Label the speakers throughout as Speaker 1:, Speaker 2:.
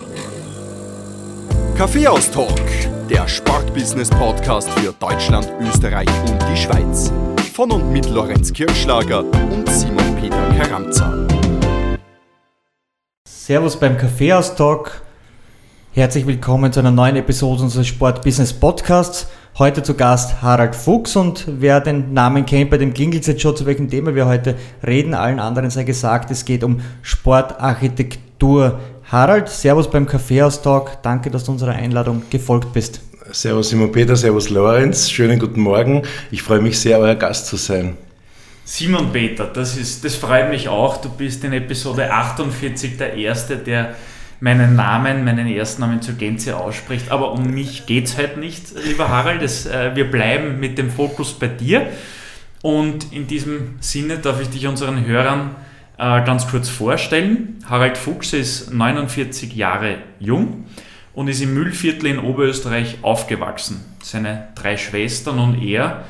Speaker 1: Business AT.
Speaker 2: Kaffeehaus-Talk, der Sportbusiness-Podcast für Deutschland, Österreich und die Schweiz. Von und mit Lorenz Kirschlager und Simon Peter Karamza.
Speaker 3: Servus beim Kaffeehaus-Talk. Herzlich willkommen zu einer neuen Episode unseres Sport-Business-Podcasts. Heute zu Gast Harald Fuchs und wer den Namen kennt, bei dem klingelt es jetzt schon, zu welchem Thema wir heute reden. Allen anderen sei gesagt, es geht um Sportarchitektur. Harald, Servus beim Kaffeehaus-Talk. Danke, dass du unserer Einladung gefolgt bist.
Speaker 4: Servus Simon Peter, Servus Lorenz. Schönen guten Morgen. Ich freue mich sehr, euer Gast zu sein.
Speaker 5: Simon Peter, das, ist, das freut mich auch. Du bist in Episode 48 der Erste, der meinen Namen, meinen Erstnamen zur Gänze ausspricht. Aber um mich geht es heute nicht, lieber Harald. Das, äh, wir bleiben mit dem Fokus bei dir. Und in diesem Sinne darf ich dich unseren Hörern äh, ganz kurz vorstellen. Harald Fuchs ist 49 Jahre jung und ist im Müllviertel in Oberösterreich aufgewachsen. Seine drei Schwestern und er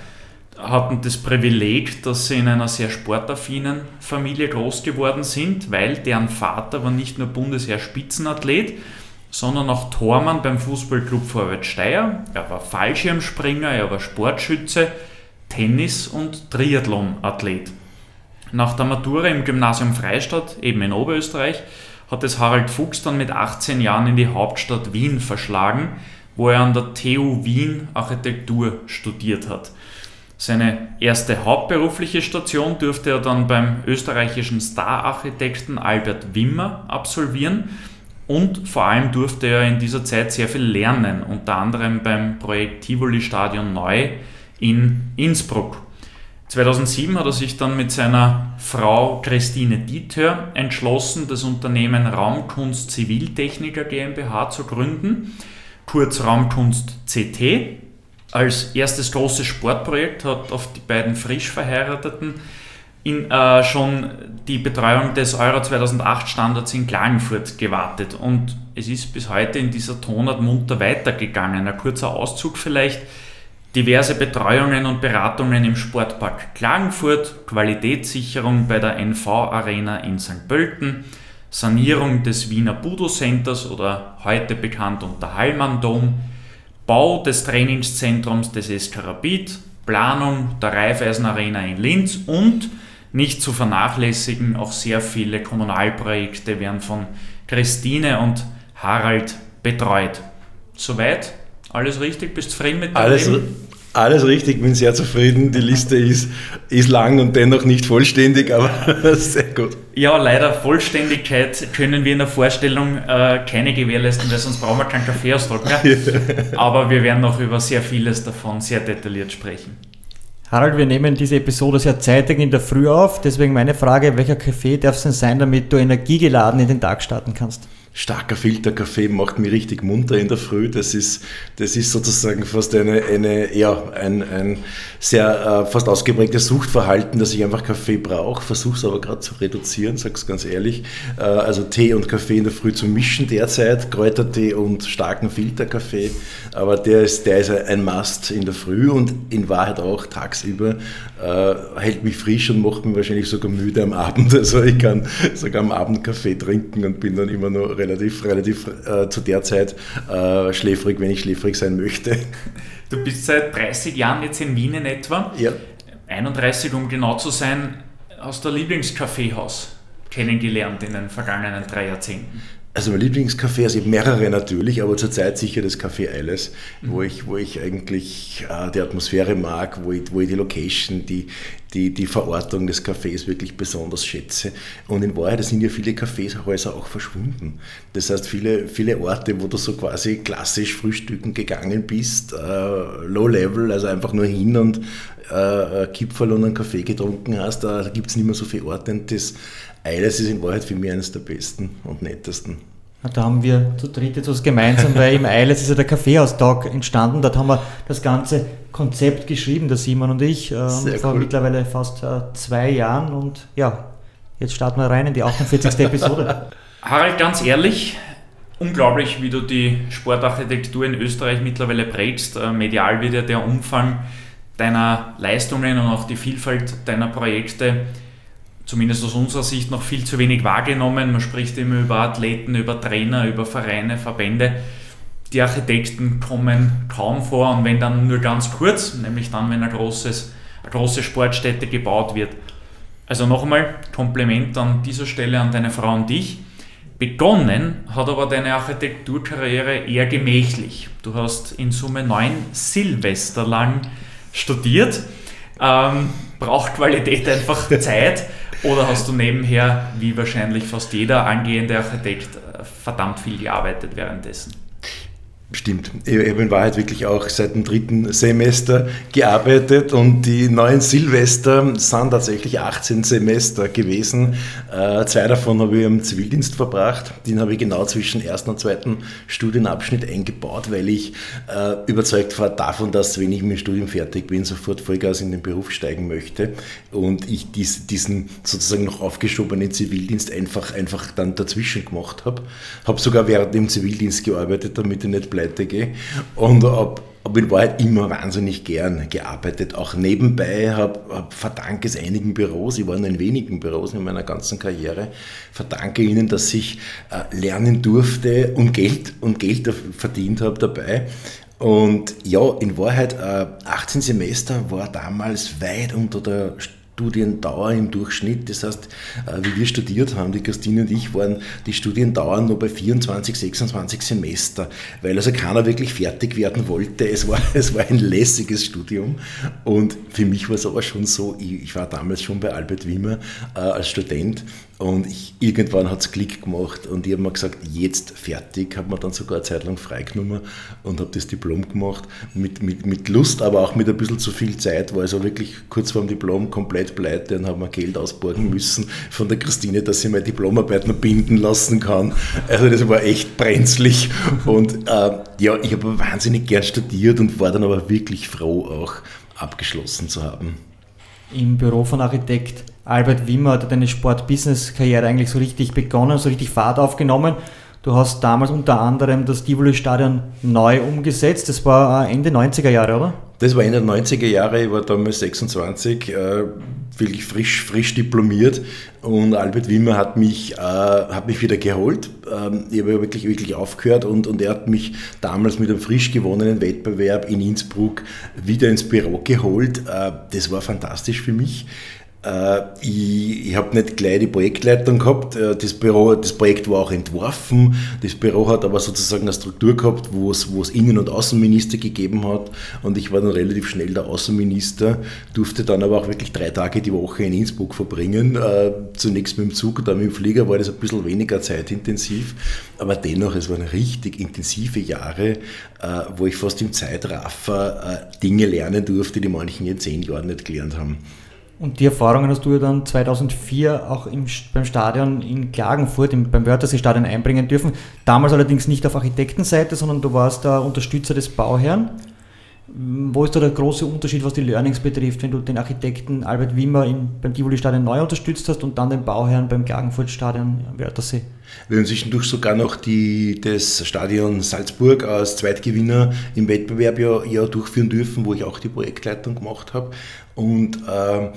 Speaker 5: hatten das Privileg, dass sie in einer sehr sportaffinen Familie groß geworden sind, weil deren Vater war nicht nur Bundesheer-Spitzenathlet, sondern auch Tormann beim Fußballclub Vorwärts Steyr. Er war Fallschirmspringer, er war Sportschütze, Tennis- und Triathlon-Athlet. Nach der Matura im Gymnasium Freistadt, eben in Oberösterreich, hat es Harald Fuchs dann mit 18 Jahren in die Hauptstadt Wien verschlagen, wo er an der TU Wien Architektur studiert hat. Seine erste hauptberufliche Station durfte er dann beim österreichischen Star-Architekten Albert Wimmer absolvieren und vor allem durfte er in dieser Zeit sehr viel lernen, unter anderem beim Projekt Tivoli Stadion Neu in Innsbruck. 2007 hat er sich dann mit seiner Frau Christine Dieter entschlossen, das Unternehmen Raumkunst Ziviltechniker GmbH zu gründen, kurz Raumkunst CT als erstes großes Sportprojekt hat auf die beiden frisch Verheirateten in, äh, schon die Betreuung des Euro 2008 Standards in Klagenfurt gewartet. Und es ist bis heute in dieser Tonart munter weitergegangen. Ein kurzer Auszug vielleicht. Diverse Betreuungen und Beratungen im Sportpark Klagenfurt, Qualitätssicherung bei der NV Arena in St. Pölten, Sanierung des Wiener Budo Centers oder heute bekannt unter Hallmann Dom, Bau des Trainingszentrums des SK Rapid, Planung der Raiffeisen Arena in Linz und nicht zu vernachlässigen, auch sehr viele Kommunalprojekte werden von Christine und Harald betreut. Soweit? Alles richtig? Bist du zufrieden mit
Speaker 4: dem Alles, Leben? Alles richtig, bin sehr zufrieden. Die Liste ist, ist lang und dennoch nicht vollständig, aber sehr gut.
Speaker 5: Ja, leider Vollständigkeit können wir in der Vorstellung äh, keine gewährleisten, weil sonst brauchen wir keinen Kaffeeausdruck mehr. aber wir werden noch über sehr vieles davon sehr detailliert sprechen.
Speaker 3: Harald, wir nehmen diese Episode sehr zeitig in der Früh auf, deswegen meine Frage, welcher Kaffee darf es denn sein, damit du energiegeladen in den Tag starten kannst?
Speaker 4: Starker Filterkaffee macht mich richtig munter in der Früh. Das ist, das ist sozusagen fast eine, eine, ja, ein, ein sehr äh, fast ausgeprägtes Suchtverhalten, dass ich einfach Kaffee brauche, versuche es aber gerade zu reduzieren, sag's ganz ehrlich. Äh, also Tee und Kaffee in der Früh zu mischen derzeit, Kräutertee und starken Filterkaffee, aber der ist, der ist ein Must in der Früh und in Wahrheit auch tagsüber, äh, hält mich frisch und macht mich wahrscheinlich sogar müde am Abend. Also ich kann sogar am Abend Kaffee trinken und bin dann immer noch relativ, relativ äh, zu der Zeit äh, schläfrig, wenn ich schläfrig sein möchte.
Speaker 5: Du bist seit 30 Jahren jetzt in Wien in etwa. Ja. 31, um genau zu sein, aus der Lieblingskaffeehaus kennengelernt in den vergangenen drei Jahrzehnten.
Speaker 4: Also mein Lieblingscafé, also ich habe mehrere natürlich, aber zurzeit sicher das Café Eiles, mhm. wo, ich, wo ich eigentlich äh, die Atmosphäre mag, wo ich, wo ich die Location, die, die, die Verortung des Cafés wirklich besonders schätze. Und in Wahrheit sind ja viele Kaffeehäuser auch verschwunden. Das heißt, viele, viele Orte, wo du so quasi klassisch frühstücken gegangen bist, äh, low level, also einfach nur hin und äh, Kipferl und einen Kaffee getrunken hast, da gibt es nicht mehr so viele Orte. Und das Eiles ist in Wahrheit für mich eines der besten und nettesten.
Speaker 3: Da haben wir zu dritt jetzt was gemeinsam, weil im Eiles ist ja der Kaffeehaustag entstanden. Dort haben wir das ganze Konzept geschrieben, der Simon und ich, ähm, vor cool. mittlerweile fast äh, zwei Jahren. Und ja, jetzt starten wir rein in die 48. Episode.
Speaker 5: Harald, ganz ehrlich, unglaublich, wie du die Sportarchitektur in Österreich mittlerweile prägst. Äh, medial wird ja der Umfang deiner Leistungen und auch die Vielfalt deiner Projekte zumindest aus unserer Sicht noch viel zu wenig wahrgenommen. Man spricht immer über Athleten, über Trainer, über Vereine, Verbände. Die Architekten kommen kaum vor und wenn dann nur ganz kurz, nämlich dann, wenn ein großes, eine große Sportstätte gebaut wird. Also nochmal Kompliment an dieser Stelle an deine Frau und dich. Begonnen hat aber deine Architekturkarriere eher gemächlich. Du hast in Summe neun Silvester lang studiert. Ähm, braucht Qualität einfach Zeit. Oder hast du nebenher, wie wahrscheinlich fast jeder angehende Architekt, verdammt viel gearbeitet währenddessen?
Speaker 4: Stimmt. Ich habe in Wahrheit wirklich auch seit dem dritten Semester gearbeitet und die neuen Silvester sind tatsächlich 18 Semester gewesen. Äh, zwei davon habe ich im Zivildienst verbracht. Den habe ich genau zwischen ersten und zweiten Studienabschnitt eingebaut, weil ich äh, überzeugt war davon, dass wenn ich mit dem Studium fertig bin, sofort Vollgas in den Beruf steigen möchte und ich dies, diesen sozusagen noch aufgeschobenen Zivildienst einfach, einfach dann dazwischen gemacht habe. Habe sogar während dem Zivildienst gearbeitet, damit ich nicht pleite gehe. Und habe hab in Wahrheit immer wahnsinnig gern gearbeitet. Auch nebenbei habe hab verdanke es einigen Büros, ich war in wenigen Büros in meiner ganzen Karriere, verdanke ihnen, dass ich äh, lernen durfte und Geld, und Geld verdient habe dabei. Und ja, in Wahrheit, äh, 18 Semester war damals weit unter der Studiendauer im Durchschnitt. Das heißt, äh, wie wir studiert haben, die Christine und ich, waren die Studiendauern nur bei 24, 26 Semester, weil also keiner wirklich fertig werden wollte. Es war, es war ein lässiges Studium und für mich war es aber schon so, ich, ich war damals schon bei Albert Wimmer äh, als Student und ich, irgendwann hat es Klick gemacht und ich habe mir gesagt, jetzt fertig, habe mir dann sogar eine Zeit lang freigenommen und habe das Diplom gemacht. Mit, mit, mit Lust, aber auch mit ein bisschen zu viel Zeit, war also wirklich kurz vor dem Diplom komplett pleite und habe mir Geld ausborgen müssen von der Christine, dass sie meine Diplomarbeit noch binden lassen kann. Also das war echt brenzlig. Und äh, ja, ich habe wahnsinnig gern studiert und war dann aber wirklich froh, auch abgeschlossen zu haben.
Speaker 3: Im Büro von Architekt Albert Wimmer hat deine Sport-Business-Karriere eigentlich so richtig begonnen, so richtig Fahrt aufgenommen. Du hast damals unter anderem das Tivoli-Stadion neu umgesetzt. Das war äh, Ende 90er Jahre, oder?
Speaker 4: Das war Ende der 90er Jahre, ich war damals 26, äh, wirklich frisch, frisch diplomiert und Albert Wimmer hat mich, äh, hat mich wieder geholt. Ähm, ich habe wirklich, wirklich aufgehört und, und er hat mich damals mit einem frisch gewonnenen Wettbewerb in Innsbruck wieder ins Büro geholt. Äh, das war fantastisch für mich. Äh, ich, ich habe nicht gleich die Projektleitung gehabt. Äh, das, Büro, das Projekt war auch entworfen. Das Büro hat aber sozusagen eine Struktur gehabt, wo es, wo es Innen- und Außenminister gegeben hat. Und ich war dann relativ schnell der Außenminister, durfte dann aber auch wirklich drei Tage die Woche in Innsbruck verbringen. Äh, zunächst mit dem Zug, dann mit dem Flieger war das ein bisschen weniger zeitintensiv. Aber dennoch, es waren richtig intensive Jahre, wo ich fast im Zeitraffer Dinge lernen durfte, die manchen in zehn Jahren nicht gelernt haben.
Speaker 3: Und die Erfahrungen hast du ja dann 2004 auch im, beim Stadion in Klagenfurt, im, beim Wörthersee-Stadion einbringen dürfen. Damals allerdings nicht auf Architektenseite, sondern du warst der Unterstützer des Bauherrn. Wo ist da der große Unterschied, was die Learnings betrifft, wenn du den Architekten Albert Wimmer in, beim Tivoli-Stadion neu unterstützt hast und dann den Bauherrn beim Klagenfurt-Stadion Wörthersee?
Speaker 4: Wir haben zwischendurch sogar noch die, das Stadion Salzburg als Zweitgewinner im Wettbewerb ja, ja durchführen dürfen, wo ich auch die Projektleitung gemacht habe. Und äh,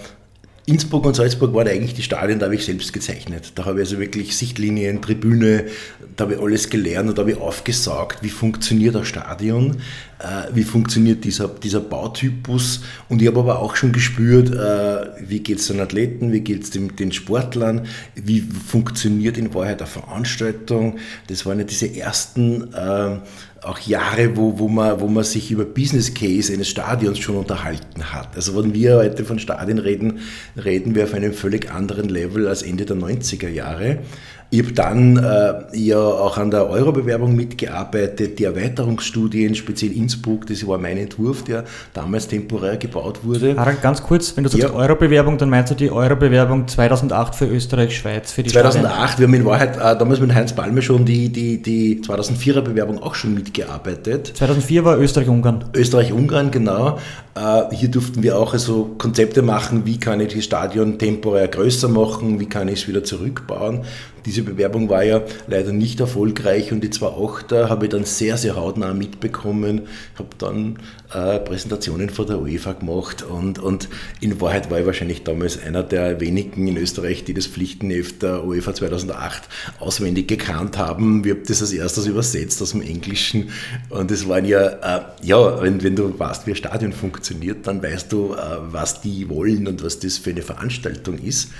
Speaker 4: Innsbruck und Salzburg waren eigentlich die Stadien, da habe ich selbst gezeichnet. Da habe ich also wirklich Sichtlinien, Tribüne, da habe ich alles gelernt und da habe ich aufgesaugt, wie funktioniert ein Stadion, äh, wie funktioniert dieser, dieser Bautypus und ich habe aber auch schon gespürt, äh, wie geht es den Athleten, wie geht es den, den Sportlern, wie funktioniert in Wahrheit eine Veranstaltung. Das waren ja diese ersten äh, auch Jahre, wo, wo, man, wo man sich über Business Case eines Stadions schon unterhalten hat. Also wenn wir heute von Stadien reden, reden wir auf einem völlig anderen Level als Ende der 90er Jahre. Ich habe dann äh, ja auch an der Euro-Bewerbung mitgearbeitet, die Erweiterungsstudien, speziell Innsbruck, das war mein Entwurf, der damals temporär gebaut wurde.
Speaker 3: Harald, ganz kurz, wenn du sagst ja. Euro-Bewerbung, dann meinst du die Euro-Bewerbung 2008 für Österreich-Schweiz, für die
Speaker 4: 2008, Stadien. wir haben in Wahrheit äh, damals mit Heinz Palme schon die, die, die 2004er-Bewerbung auch schon mitgearbeitet.
Speaker 3: 2004 war Österreich-Ungarn.
Speaker 4: Österreich-Ungarn, genau. Äh, hier durften wir auch also Konzepte machen, wie kann ich das Stadion temporär größer machen, wie kann ich es wieder zurückbauen. Diese Bewerbung war ja leider nicht erfolgreich und die 2.8er habe ich dann sehr, sehr hautnah mitbekommen. Ich habe dann äh, Präsentationen vor der UEFA gemacht und, und in Wahrheit war ich wahrscheinlich damals einer der wenigen in Österreich, die das Pflichtenheft der UEFA 2008 auswendig gekannt haben. Wir haben das als erstes übersetzt aus dem Englischen und es waren ja, äh, ja, wenn, wenn du weißt, wie ein Stadion funktioniert, dann weißt du, äh, was die wollen und was das für eine Veranstaltung ist.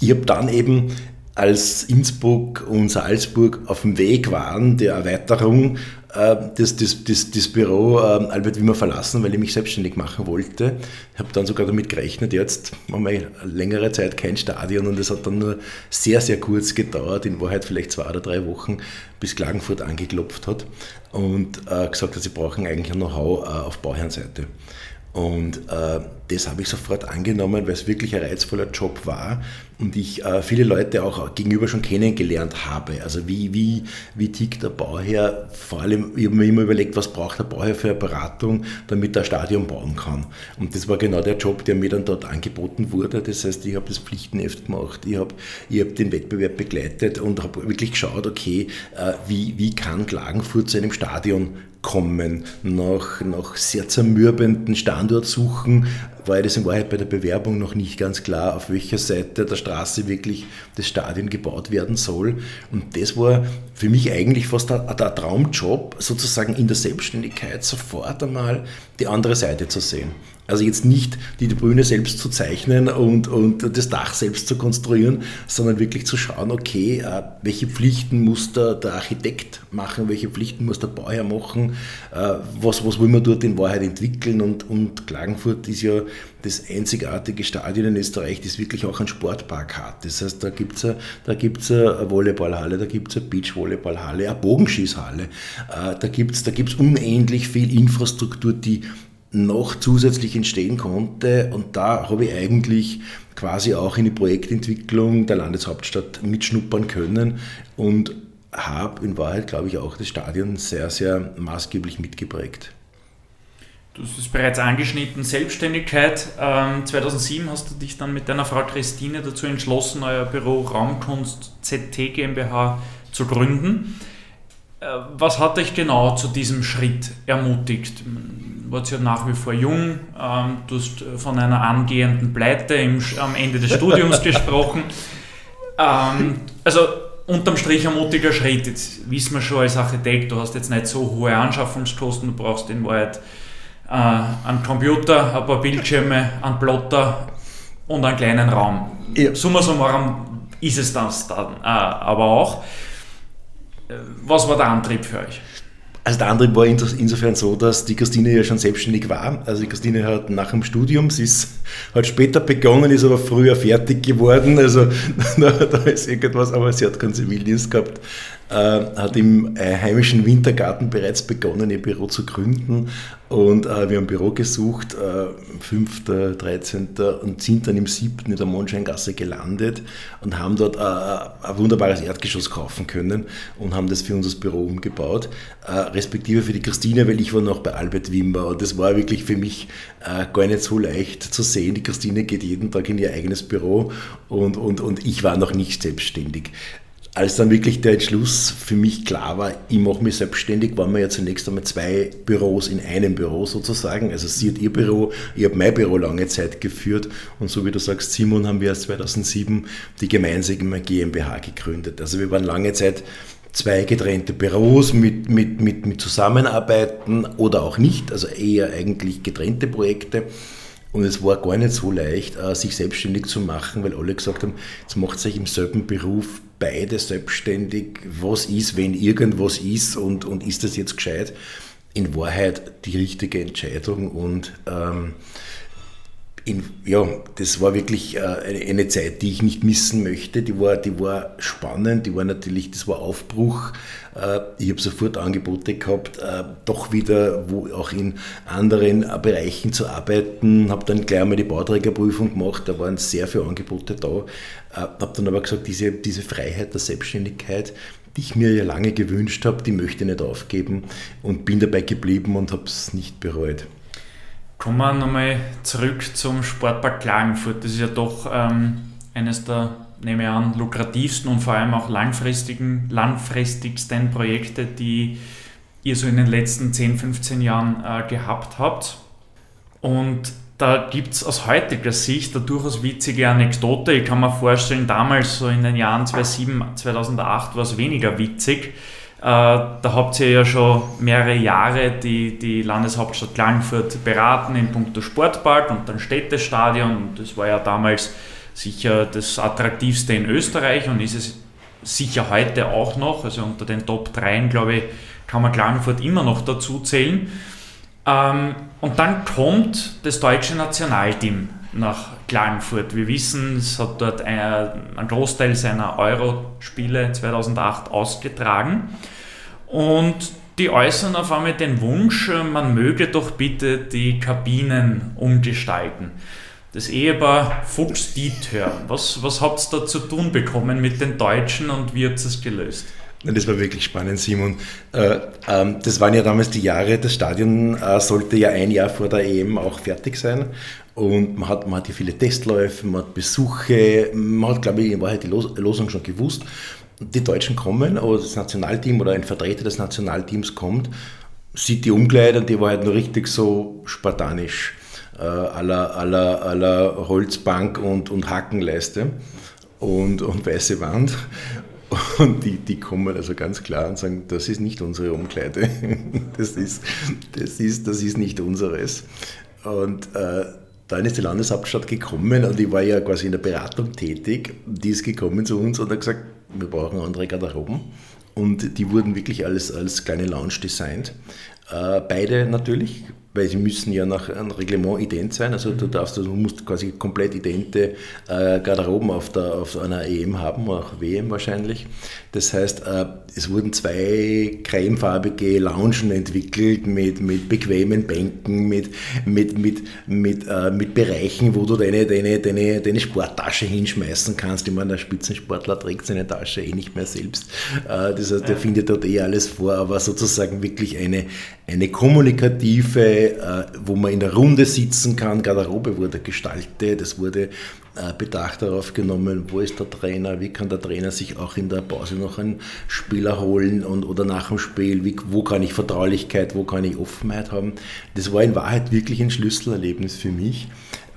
Speaker 4: Ich habe dann eben als Innsbruck und Salzburg auf dem Weg waren, der Erweiterung, das, das, das, das Büro äh, Albert Wimmer verlassen, weil ich mich selbstständig machen wollte. Ich habe dann sogar damit gerechnet, jetzt haben wir längere Zeit kein Stadion und es hat dann nur sehr, sehr kurz gedauert, in Wahrheit vielleicht zwei oder drei Wochen, bis Klagenfurt angeklopft hat und äh, gesagt hat, sie brauchen eigentlich ein Know-how äh, auf Bauherrenseite. Und äh, das habe ich sofort angenommen, weil es wirklich ein reizvoller Job war und ich äh, viele Leute auch gegenüber schon kennengelernt habe. Also wie, wie, wie tickt der Bauherr? Vor allem, ich habe mir immer überlegt, was braucht der Bauherr für eine Beratung, damit er ein Stadion bauen kann. Und das war genau der Job, der mir dann dort angeboten wurde. Das heißt, ich habe das Pflichtenheft gemacht, ich habe, ich habe den Wettbewerb begleitet und habe wirklich geschaut, okay, äh, wie, wie kann Klagenfurt zu einem Stadion kommen, nach, nach sehr zermürbenden Standortsuchen war das in Wahrheit bei der Bewerbung noch nicht ganz klar, auf welcher Seite der Straße wirklich das Stadion gebaut werden soll. Und das war für mich eigentlich fast der, der Traumjob, sozusagen in der Selbstständigkeit sofort einmal die andere Seite zu sehen. Also jetzt nicht die Tribüne selbst zu zeichnen und, und das Dach selbst zu konstruieren, sondern wirklich zu schauen, okay, äh, welche Pflichten muss der, der Architekt machen, welche Pflichten muss der Bauherr machen, äh, was, was will man dort in Wahrheit entwickeln und, und Klagenfurt ist ja das einzigartige Stadion in Österreich, das wirklich auch einen Sportpark hat. Das heißt, da gibt es da gibt's eine Volleyballhalle, da gibt es eine Beachvolleyballhalle, eine Bogenschießhalle, äh, da gibt es da gibt's unendlich viel Infrastruktur, die noch zusätzlich entstehen konnte. Und da habe ich eigentlich quasi auch in die Projektentwicklung der Landeshauptstadt mitschnuppern können und habe in Wahrheit, glaube ich, auch das Stadion sehr, sehr maßgeblich mitgeprägt.
Speaker 5: Du hast es bereits angeschnitten, Selbstständigkeit. 2007 ähm, hast du dich dann mit deiner Frau Christine dazu entschlossen, euer Büro Raumkunst ZT GmbH zu gründen. Äh, was hat dich genau zu diesem Schritt ermutigt? Warst ja nach wie vor jung, ähm, du hast von einer angehenden Pleite im, am Ende des Studiums gesprochen. Ähm, also unterm Strich ein mutiger Schritt. Jetzt wissen wir schon als Architekt, du hast jetzt nicht so hohe Anschaffungskosten, du brauchst in Wahrheit äh, einen Computer, ein paar Bildschirme, einen Plotter und einen kleinen Raum. Ja. Summa summarum ist es das dann äh, aber auch. Äh, was war der Antrieb für euch?
Speaker 4: Also der andere war insofern so, dass die Christine ja schon selbstständig war. Also die Christine hat nach dem Studium, sie ist, hat später begonnen, ist aber früher fertig geworden. Also da, da ist irgendwas, aber sie hat keinen Zivildienst gehabt. Äh, hat im äh, heimischen Wintergarten bereits begonnen, ihr Büro zu gründen. Und äh, wir haben Büro gesucht, äh, 5., 13. und sind dann im 7. in der Mondscheingasse gelandet und haben dort äh, ein wunderbares Erdgeschoss kaufen können und haben das für unser Büro umgebaut. Äh, respektive für die Christine, weil ich war noch bei Albert Wimmer und das war wirklich für mich äh, gar nicht so leicht zu sehen. Die Christine geht jeden Tag in ihr eigenes Büro und, und, und ich war noch nicht selbstständig als dann wirklich der Entschluss für mich klar war, ich mache mich selbstständig, waren wir ja zunächst einmal zwei Büros in einem Büro sozusagen. Also sie hat ihr Büro, ich habe mein Büro lange Zeit geführt und so wie du sagst, Simon haben wir erst 2007 die gemeinsame GmbH gegründet. Also wir waren lange Zeit zwei getrennte Büros mit, mit, mit, mit Zusammenarbeiten oder auch nicht, also eher eigentlich getrennte Projekte. Und es war gar nicht so leicht, äh, sich selbstständig zu machen, weil alle gesagt haben, jetzt macht sich im selben Beruf beide selbstständig. Was ist, wenn irgendwas ist und, und ist das jetzt gescheit? In Wahrheit die richtige Entscheidung und ähm, in, ja, das war wirklich äh, eine Zeit, die ich nicht missen möchte. Die war, die war spannend, die war natürlich, das war Aufbruch. Äh, ich habe sofort Angebote gehabt, äh, doch wieder wo auch in anderen Bereichen zu arbeiten. Habe dann gleich einmal die Bauträgerprüfung gemacht, da waren sehr viele Angebote da. Habe dann aber gesagt, diese, diese Freiheit der Selbstständigkeit, die ich mir ja lange gewünscht habe, die möchte ich nicht aufgeben und bin dabei geblieben und habe es nicht bereut.
Speaker 5: Kommen wir nochmal zurück zum Sportpark Klagenfurt. Das ist ja doch ähm, eines der, nehme ich an, lukrativsten und vor allem auch langfristigen, langfristigsten Projekte, die ihr so in den letzten 10, 15 Jahren äh, gehabt habt. Und da gibt es aus heutiger Sicht eine durchaus witzige Anekdote. Ich kann mir vorstellen, damals so in den Jahren 2007, 2008 war es weniger witzig. Äh, da habt ihr ja schon mehrere Jahre die, die Landeshauptstadt Klagenfurt beraten in puncto Sportpark und dann Städtestadion. Das war ja damals sicher das attraktivste in Österreich und ist es sicher heute auch noch. Also unter den Top 3, glaube ich, kann man Klagenfurt immer noch dazu zählen. Ähm, und dann kommt das deutsche Nationalteam nach Klagenfurt. Wir wissen, es hat dort einen Großteil seiner Euro-Spiele 2008 ausgetragen. Und die äußern auf einmal den Wunsch, man möge doch bitte die Kabinen umgestalten. Das Ehepaar Fuchs-Dieter, was, was habt ihr da zu tun bekommen mit den Deutschen und wie ihr es gelöst?
Speaker 4: Das war wirklich spannend, Simon. Äh, ähm, das waren ja damals die Jahre, das Stadion äh, sollte ja ein Jahr vor der EM auch fertig sein. Und man hat, man hat ja viele Testläufe, man hat Besuche, man hat, glaube ich, in Wahrheit die Losung schon gewusst. Die Deutschen kommen, oder das Nationalteam oder ein Vertreter des Nationalteams kommt, sieht die Umkleide und die war halt nur richtig so spartanisch, äh, aller, aller, aller Holzbank und, und Hakenleiste und, und weiße Wand. Und die, die kommen also ganz klar und sagen, das ist nicht unsere Umkleide, das ist, das ist, das ist nicht unseres. Und äh, dann ist die Landeshauptstadt gekommen und ich war ja quasi in der Beratung tätig. Die ist gekommen zu uns und hat gesagt, wir brauchen andere Garderoben. Und die wurden wirklich als, als kleine Lounge designt. Äh, beide natürlich, weil sie müssen ja nach einem Reglement ident sein. Also du darfst, du musst quasi komplett idente äh, Garderoben auf, der, auf einer EM haben, auch WM wahrscheinlich. Das heißt, äh, es wurden zwei cremefarbige Loungen entwickelt mit, mit bequemen Bänken, mit, mit, mit, mit, äh, mit Bereichen, wo du deine, deine, deine, deine Sporttasche hinschmeißen kannst. Ich meine, der Spitzensportler trägt seine Tasche eh nicht mehr selbst. Äh, das heißt, der findet dort eh alles vor, aber sozusagen wirklich eine, eine kommunikative äh, wo man in der Runde sitzen kann. Garderobe wurde gestaltet, es wurde äh, Bedacht darauf genommen, wo ist der Trainer, wie kann der Trainer sich auch in der Pause noch einen Spieler holen und, oder nach dem Spiel, wie, wo kann ich Vertraulichkeit, wo kann ich Offenheit haben. Das war in Wahrheit wirklich ein Schlüsselerlebnis für mich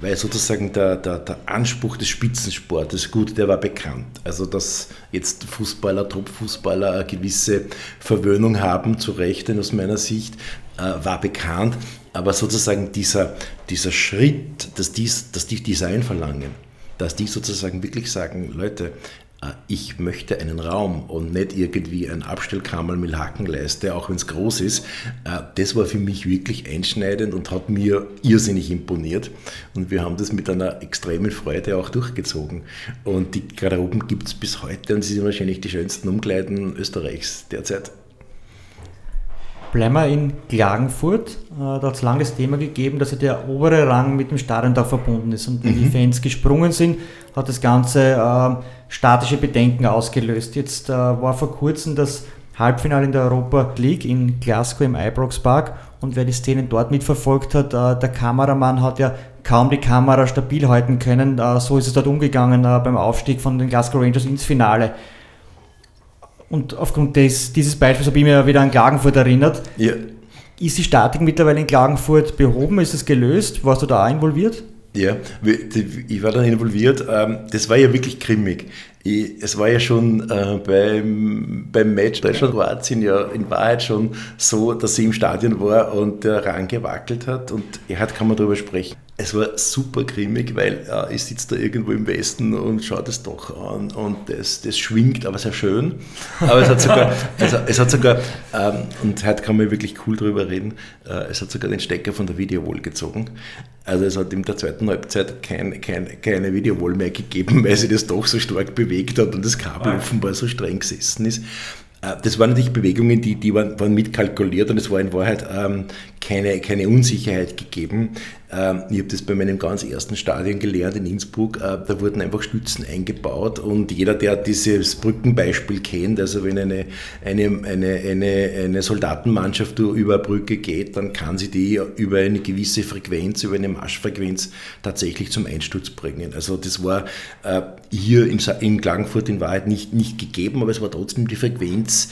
Speaker 4: weil sozusagen der, der, der Anspruch des Spitzensportes, gut, der war bekannt. Also dass jetzt Fußballer, Top-Fußballer eine gewisse Verwöhnung haben, zu Recht aus meiner Sicht, äh, war bekannt, aber sozusagen dieser, dieser Schritt, dass, dies, dass die Design verlangen, dass die sozusagen wirklich sagen, Leute, ich möchte einen Raum und nicht irgendwie ein Abstellkammer mit Hakenleiste, auch wenn es groß ist. Äh, das war für mich wirklich einschneidend und hat mir irrsinnig imponiert. Und wir haben das mit einer extremen Freude auch durchgezogen. Und die Garderoben gibt es bis heute und sie sind wahrscheinlich die schönsten Umkleiden Österreichs derzeit.
Speaker 3: Bleiben wir in Klagenfurt. Äh, da hat es lange das Thema gegeben, dass ja der obere Rang mit dem Stadion da verbunden ist. Und wenn mhm. die Fans gesprungen sind, hat das Ganze äh, statische Bedenken ausgelöst. Jetzt äh, war vor kurzem das Halbfinale in der Europa League in Glasgow im Ibrox Park. Und wer die Szenen dort mitverfolgt hat, äh, der Kameramann hat ja kaum die Kamera stabil halten können. Äh, so ist es dort umgegangen äh, beim Aufstieg von den Glasgow Rangers ins Finale. Und aufgrund des, dieses Beispiels habe ich mich wieder an Klagenfurt erinnert. Ja. Ist die Statik mittlerweile in Klagenfurt behoben? Ist es gelöst? Warst du da auch involviert?
Speaker 4: Ja, ich war da involviert. Ähm, das war ja wirklich grimmig. es war ja schon äh, beim, beim Match Deutschland-Kroatien ja in Wahrheit schon so, dass sie im Stadion war und der Rang gewackelt hat und er hat, kann man darüber sprechen. Es war super grimmig, weil äh, ich sitze da irgendwo im Westen und schaue das doch an und das, das schwingt, aber sehr schön. Aber es hat sogar, also, es hat sogar ähm, und heute kann man wirklich cool drüber reden, äh, es hat sogar den Stecker von der Videowall gezogen. Also es hat in der zweiten Halbzeit kein, kein, keine Videowall mehr gegeben, weil sie das doch so stark bewegt hat und das Kabel offenbar so streng gesessen ist. Äh, das waren natürlich Bewegungen, die, die waren, waren mitkalkuliert und es war in Wahrheit ähm, keine, keine Unsicherheit gegeben. Ähm, ich habe das bei meinem ganz ersten Stadion gelernt in Innsbruck. Äh, da wurden einfach Stützen eingebaut und jeder, der dieses Brückenbeispiel kennt, also wenn eine, eine, eine, eine, eine Soldatenmannschaft über eine Brücke geht, dann kann sie die über eine gewisse Frequenz, über eine Marschfrequenz tatsächlich zum Einsturz bringen. Also das war äh, hier in, Klagenfurt in Wahrheit nicht, nicht gegeben, aber es war trotzdem die Frequenz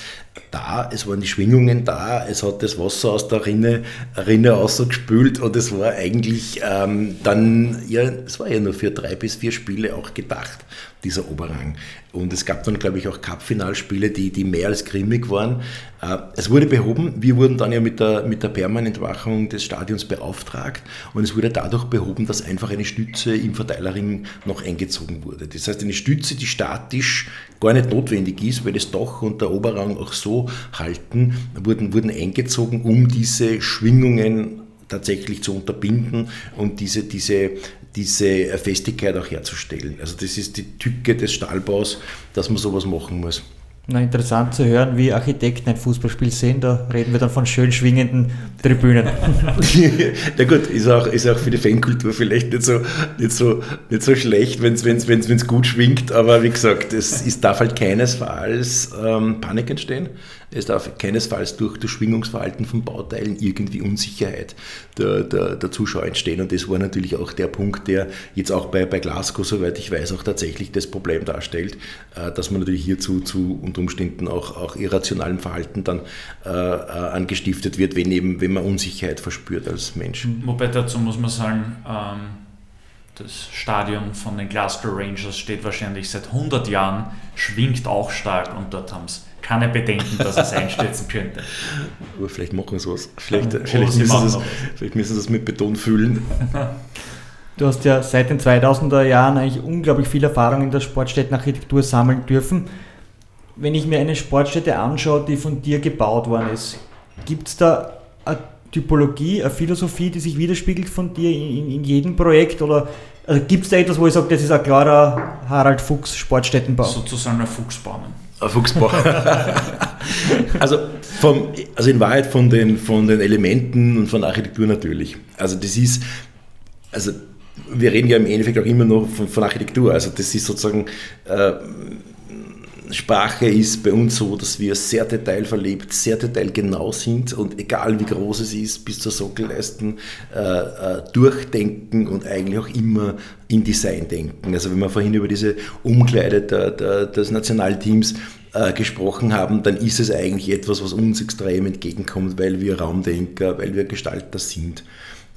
Speaker 4: da, es waren die Schwingungen da, es hat das Wasser aus der Rinne, Rinne ausgespült und es war eigentlich ähm, dann, ja, es war ja nur für drei bis vier Spiele auch gedacht dieser Oberrang. Und es gab dann, glaube ich, auch Cup-Finalspiele, die, die mehr als grimmig waren. Äh, es wurde behoben, wir wurden dann ja mit der, mit der Permanentwachung des Stadions beauftragt und es wurde dadurch behoben, dass einfach eine Stütze im Verteilerring noch eingezogen wurde. Das heißt, eine Stütze, die statisch gar nicht notwendig ist, weil das Dach und der Oberrang auch so halten, wurden, wurden eingezogen, um diese Schwingungen tatsächlich zu unterbinden und diese, diese, diese Festigkeit auch herzustellen. Also das ist die Tücke des Stahlbaus, dass man sowas machen muss.
Speaker 3: Na, interessant zu hören, wie Architekten ein Fußballspiel sehen. Da reden wir dann von schön schwingenden Tribünen.
Speaker 4: Na gut, ist auch, ist auch für die Fankultur vielleicht nicht so, nicht so, nicht so schlecht, wenn es wenn's, wenn's, wenn's gut schwingt. Aber wie gesagt, es, es darf halt keinesfalls ähm, Panik entstehen. Es darf keinesfalls durch das Schwingungsverhalten von Bauteilen irgendwie Unsicherheit der, der, der, Zuschauer entstehen. Und das war natürlich auch der Punkt, der jetzt auch bei, bei Glasgow, soweit ich weiß, auch tatsächlich das Problem darstellt, äh, dass man natürlich hierzu zu unter Umständen auch, auch irrationalem Verhalten dann äh, äh, angestiftet wird, wenn, eben, wenn man Unsicherheit verspürt als Mensch.
Speaker 5: Wobei dazu muss man sagen, ähm, das Stadion von den Glasgow Rangers steht wahrscheinlich seit 100 Jahren, schwingt auch stark und dort haben es keine Bedenken, dass es einstürzen könnte.
Speaker 4: Aber vielleicht machen sie was. Vielleicht, ja, vielleicht, müssen sie das, vielleicht müssen sie das mit Beton füllen.
Speaker 3: Du hast ja seit den 2000er Jahren eigentlich unglaublich viel Erfahrung in der Sportstättenarchitektur sammeln dürfen. Wenn ich mir eine Sportstätte anschaue, die von dir gebaut worden ist, gibt es da eine Typologie, eine Philosophie, die sich widerspiegelt von dir in, in jedem Projekt? Oder also gibt es da etwas, wo ich sage, das ist ein klarer Harald Fuchs Sportstättenbau?
Speaker 5: Sozusagen ein Fuchsbaumen.
Speaker 4: Ein Fuchsbau. also, vom, also in Wahrheit von den, von den Elementen und von Architektur natürlich. Also das ist, also wir reden ja im Endeffekt auch immer noch von, von Architektur. Also das ist sozusagen äh, Sprache ist bei uns so, dass wir sehr detailverlebt, sehr detailgenau sind und egal wie groß es ist, bis zur Sockelleisten äh, äh, durchdenken und eigentlich auch immer in Design denken. Also wenn wir vorhin über diese Umkleide der, der, des Nationalteams äh, gesprochen haben, dann ist es eigentlich etwas, was uns extrem entgegenkommt, weil wir Raumdenker, weil wir Gestalter sind.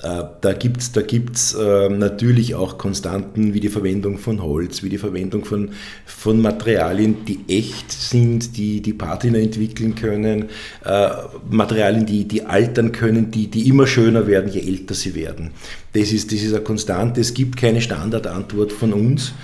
Speaker 4: Da gibt es da gibt's, äh, natürlich auch Konstanten wie die Verwendung von Holz, wie die Verwendung von, von Materialien, die echt sind, die die Patina entwickeln können, äh, Materialien, die, die altern können, die, die immer schöner werden, je älter sie werden. Das ist, das ist eine Konstante. Es gibt keine Standardantwort von uns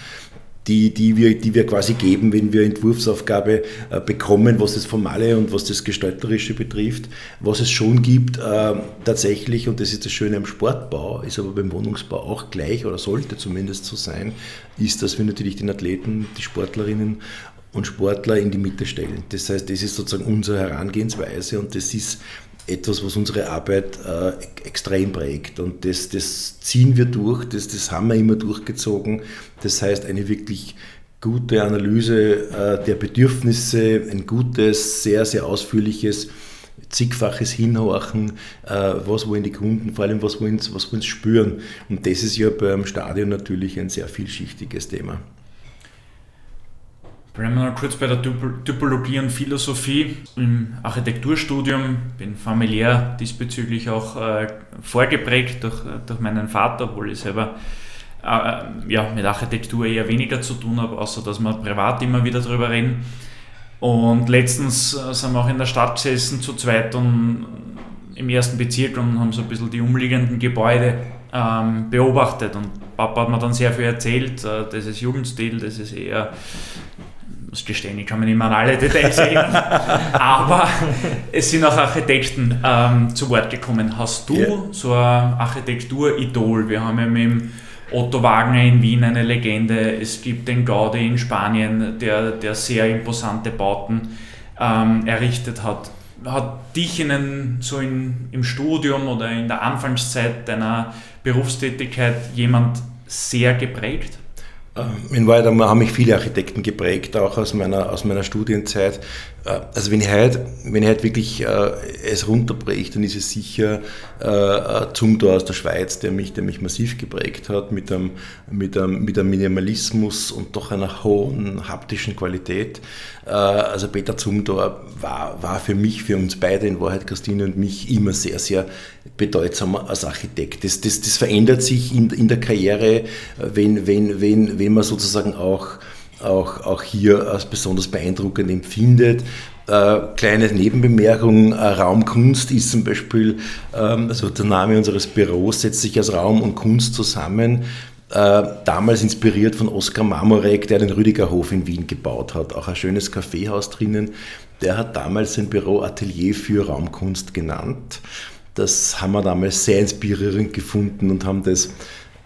Speaker 4: die, die, wir, die wir quasi geben, wenn wir Entwurfsaufgabe äh, bekommen, was das Formale und was das Gestalterische betrifft. Was es schon gibt, äh, tatsächlich, und das ist das Schöne am Sportbau, ist aber beim Wohnungsbau auch gleich oder sollte zumindest so sein, ist, dass wir natürlich den Athleten, die Sportlerinnen und Sportler in die Mitte stellen. Das heißt, das ist sozusagen unsere Herangehensweise und das ist etwas, was unsere Arbeit äh, extrem prägt. Und das, das ziehen wir durch, das, das haben wir immer durchgezogen. Das heißt, eine wirklich gute Analyse äh, der Bedürfnisse, ein gutes, sehr, sehr ausführliches, zigfaches Hinhorchen, äh, was wollen die Kunden, vor allem was wollen, was sie spüren. Und das ist ja beim Stadion natürlich ein sehr vielschichtiges Thema.
Speaker 5: Noch kurz bei der Typologie und Philosophie. Im Architekturstudium bin familiär diesbezüglich auch äh, vorgeprägt durch, durch meinen Vater, obwohl ich selber äh, ja, mit Architektur eher weniger zu tun habe, außer dass wir privat immer wieder darüber reden. Und letztens äh, sind wir auch in der Stadt gesessen zu zweit und im ersten Bezirk und haben so ein bisschen die umliegenden Gebäude äh, ähm, beobachtet und Papa hat mir dann sehr viel erzählt, äh, das ist Jugendstil, das ist eher muss gestehen, ich kann mich nicht mehr an alle Details erinnern, aber es sind auch Architekten ähm, zu Wort gekommen. Hast du yeah. so ein Architektur-Idol? Wir haben ja mit dem Otto Wagner in Wien eine Legende, es gibt den Gaudi in Spanien, der, der sehr imposante Bauten ähm, errichtet hat. Hat dich in einen, so in, im Studium oder in der Anfangszeit deiner Berufstätigkeit jemand sehr geprägt?
Speaker 4: In Wahrheit haben mich viele Architekten geprägt, auch aus meiner, aus meiner Studienzeit. Äh, also wenn ich heute, wenn ich heute wirklich äh, es runterbricht, dann ist es sicher äh, Zumthor aus der Schweiz, der mich, der mich massiv geprägt hat, mit einem, mit, einem, mit einem Minimalismus und doch einer hohen haptischen Qualität. Äh, also Peter Zumthor war, war für mich, für uns beide in Wahrheit, Christine und mich, immer sehr, sehr bedeutsam als Architekt. Das, das, das verändert sich in, in der Karriere, wenn, wenn, wenn, wenn man sozusagen auch, auch, auch hier als besonders beeindruckend empfindet. Äh, kleine Nebenbemerkung, äh, Raumkunst ist zum Beispiel, ähm, also der Name unseres Büros setzt sich aus Raum und Kunst zusammen. Äh, damals inspiriert von Oskar Marmorek, der den Rüdigerhof in Wien gebaut hat. Auch ein schönes Kaffeehaus drinnen. Der hat damals sein Büro Atelier für Raumkunst genannt. Das haben wir damals sehr inspirierend gefunden und haben das,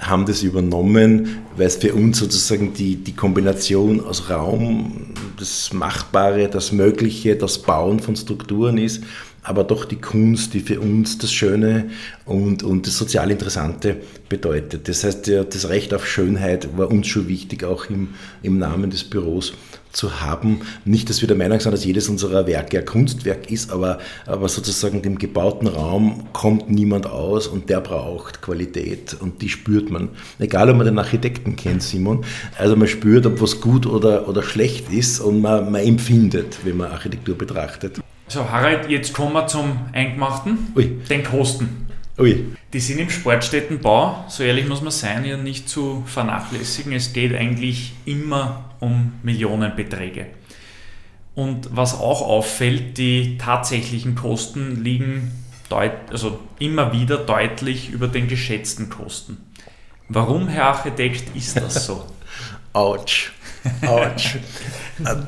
Speaker 4: haben das übernommen, weil es für uns sozusagen die, die Kombination aus Raum, das Machbare, das Mögliche, das Bauen von Strukturen ist aber doch die Kunst, die für uns das Schöne und, und das sozial Interessante bedeutet. Das heißt, das Recht auf Schönheit war uns schon wichtig, auch im, im Namen des Büros zu haben. Nicht, dass wir der Meinung sind, dass jedes unserer Werke ein Kunstwerk ist, aber, aber sozusagen dem gebauten Raum kommt niemand aus und der braucht Qualität und die spürt man. Egal, ob man den Architekten kennt, Simon. Also man spürt, ob was gut oder, oder schlecht ist und man, man empfindet, wenn man Architektur betrachtet.
Speaker 5: So, Harald, jetzt kommen wir zum Eingemachten,
Speaker 4: Ui.
Speaker 5: den Kosten.
Speaker 4: Ui.
Speaker 5: Die sind im Sportstättenbau, so ehrlich muss man sein, ja nicht zu vernachlässigen. Es geht eigentlich immer um Millionenbeträge. Und was auch auffällt, die tatsächlichen Kosten liegen also immer wieder deutlich über den geschätzten Kosten. Warum, Herr Architekt, ist das so?
Speaker 4: Autsch. Autsch.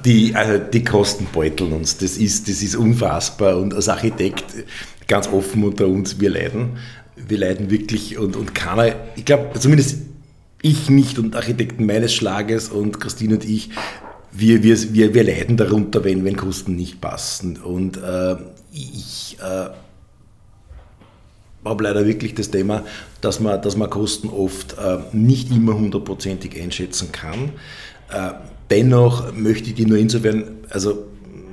Speaker 4: die, also die Kosten beuteln uns. Das ist, das ist unfassbar. Und als Architekt, ganz offen unter uns, wir leiden. Wir leiden wirklich und, und keiner, ich glaube, zumindest ich nicht und Architekten meines Schlages und Christine und ich, wir, wir, wir, wir leiden darunter, wenn, wenn Kosten nicht passen. Und äh, ich äh, habe leider wirklich das Thema, dass man, dass man Kosten oft äh, nicht immer hundertprozentig einschätzen kann. Äh, dennoch möchte ich die nur insofern, also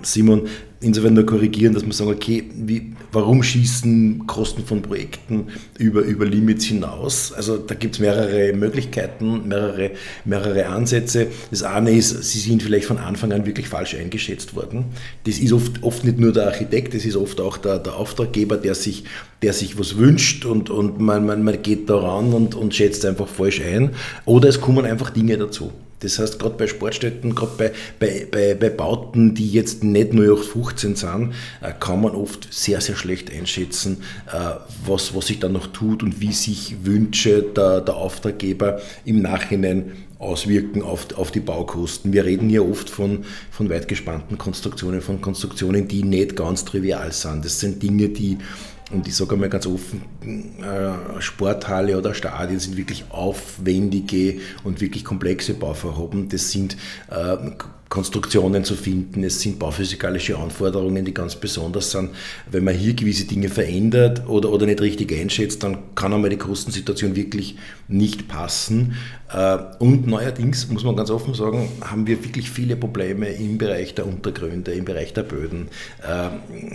Speaker 4: Simon, insofern nur korrigieren, dass man sagen, okay, wie, warum schießen Kosten von Projekten über, über Limits hinaus? Also da gibt es mehrere Möglichkeiten, mehrere, mehrere Ansätze. Das eine ist, sie sind vielleicht von Anfang an wirklich falsch eingeschätzt worden. Das ist oft, oft nicht nur der Architekt, das ist oft auch der, der Auftraggeber, der sich, der sich was wünscht und, und man, man, man geht da ran und, und schätzt einfach falsch ein. Oder es kommen einfach Dinge dazu. Das heißt, gerade bei Sportstätten, gerade bei, bei, bei, bei Bauten, die jetzt nicht nur 15 sind, äh, kann man oft sehr, sehr schlecht einschätzen, äh, was, was sich dann noch tut und wie sich Wünsche der, der Auftraggeber im Nachhinein auswirken auf, auf die Baukosten. Wir reden hier oft von, von weit gespannten Konstruktionen, von Konstruktionen, die nicht ganz trivial sind. Das sind Dinge, die und ich sage einmal ganz offen, äh, Sporthalle oder Stadien sind wirklich aufwendige und wirklich komplexe Bauvorhaben. Das sind äh, Konstruktionen zu finden, es sind bauphysikalische Anforderungen, die ganz besonders sind. Wenn man hier gewisse Dinge verändert oder, oder nicht richtig einschätzt, dann kann einmal die Kostensituation wirklich nicht passen. Äh, und neuerdings, muss man ganz offen sagen, haben wir wirklich viele Probleme im Bereich der Untergründe, im Bereich der Böden. Äh,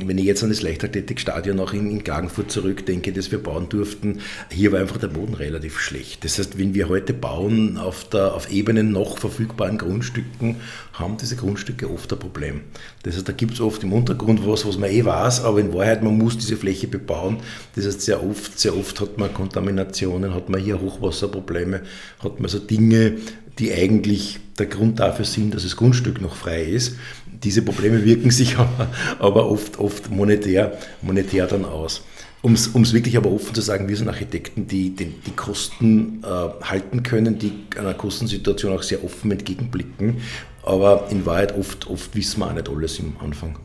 Speaker 4: wenn ich jetzt an das Leichtathletikstadion auch in, Klagenfurt zurückdenke, das wir bauen durften, hier war einfach der Boden relativ schlecht. Das heißt, wenn wir heute bauen auf, der, auf Ebenen noch verfügbaren Grundstücken, haben diese Grundstücke oft ein Problem. Das heißt, da gibt es oft im Untergrund was, was man eh weiß, aber in Wahrheit, man muss diese Fläche bebauen. Das heißt, sehr oft, sehr oft hat man Kontaminationen, hat man hier Hochwasserprobleme, hat man so Dinge, die eigentlich der Grund dafür sind, dass das Grundstück noch frei ist. Diese Probleme wirken sich aber, aber oft, oft monetär, monetär dann aus. Um es wirklich aber offen zu sagen, wir sind Architekten, die die, die Kosten äh, halten können, die einer Kostensituation auch sehr offen entgegenblicken. Aber in Wahrheit oft, oft wissen wir auch nicht alles im Anfang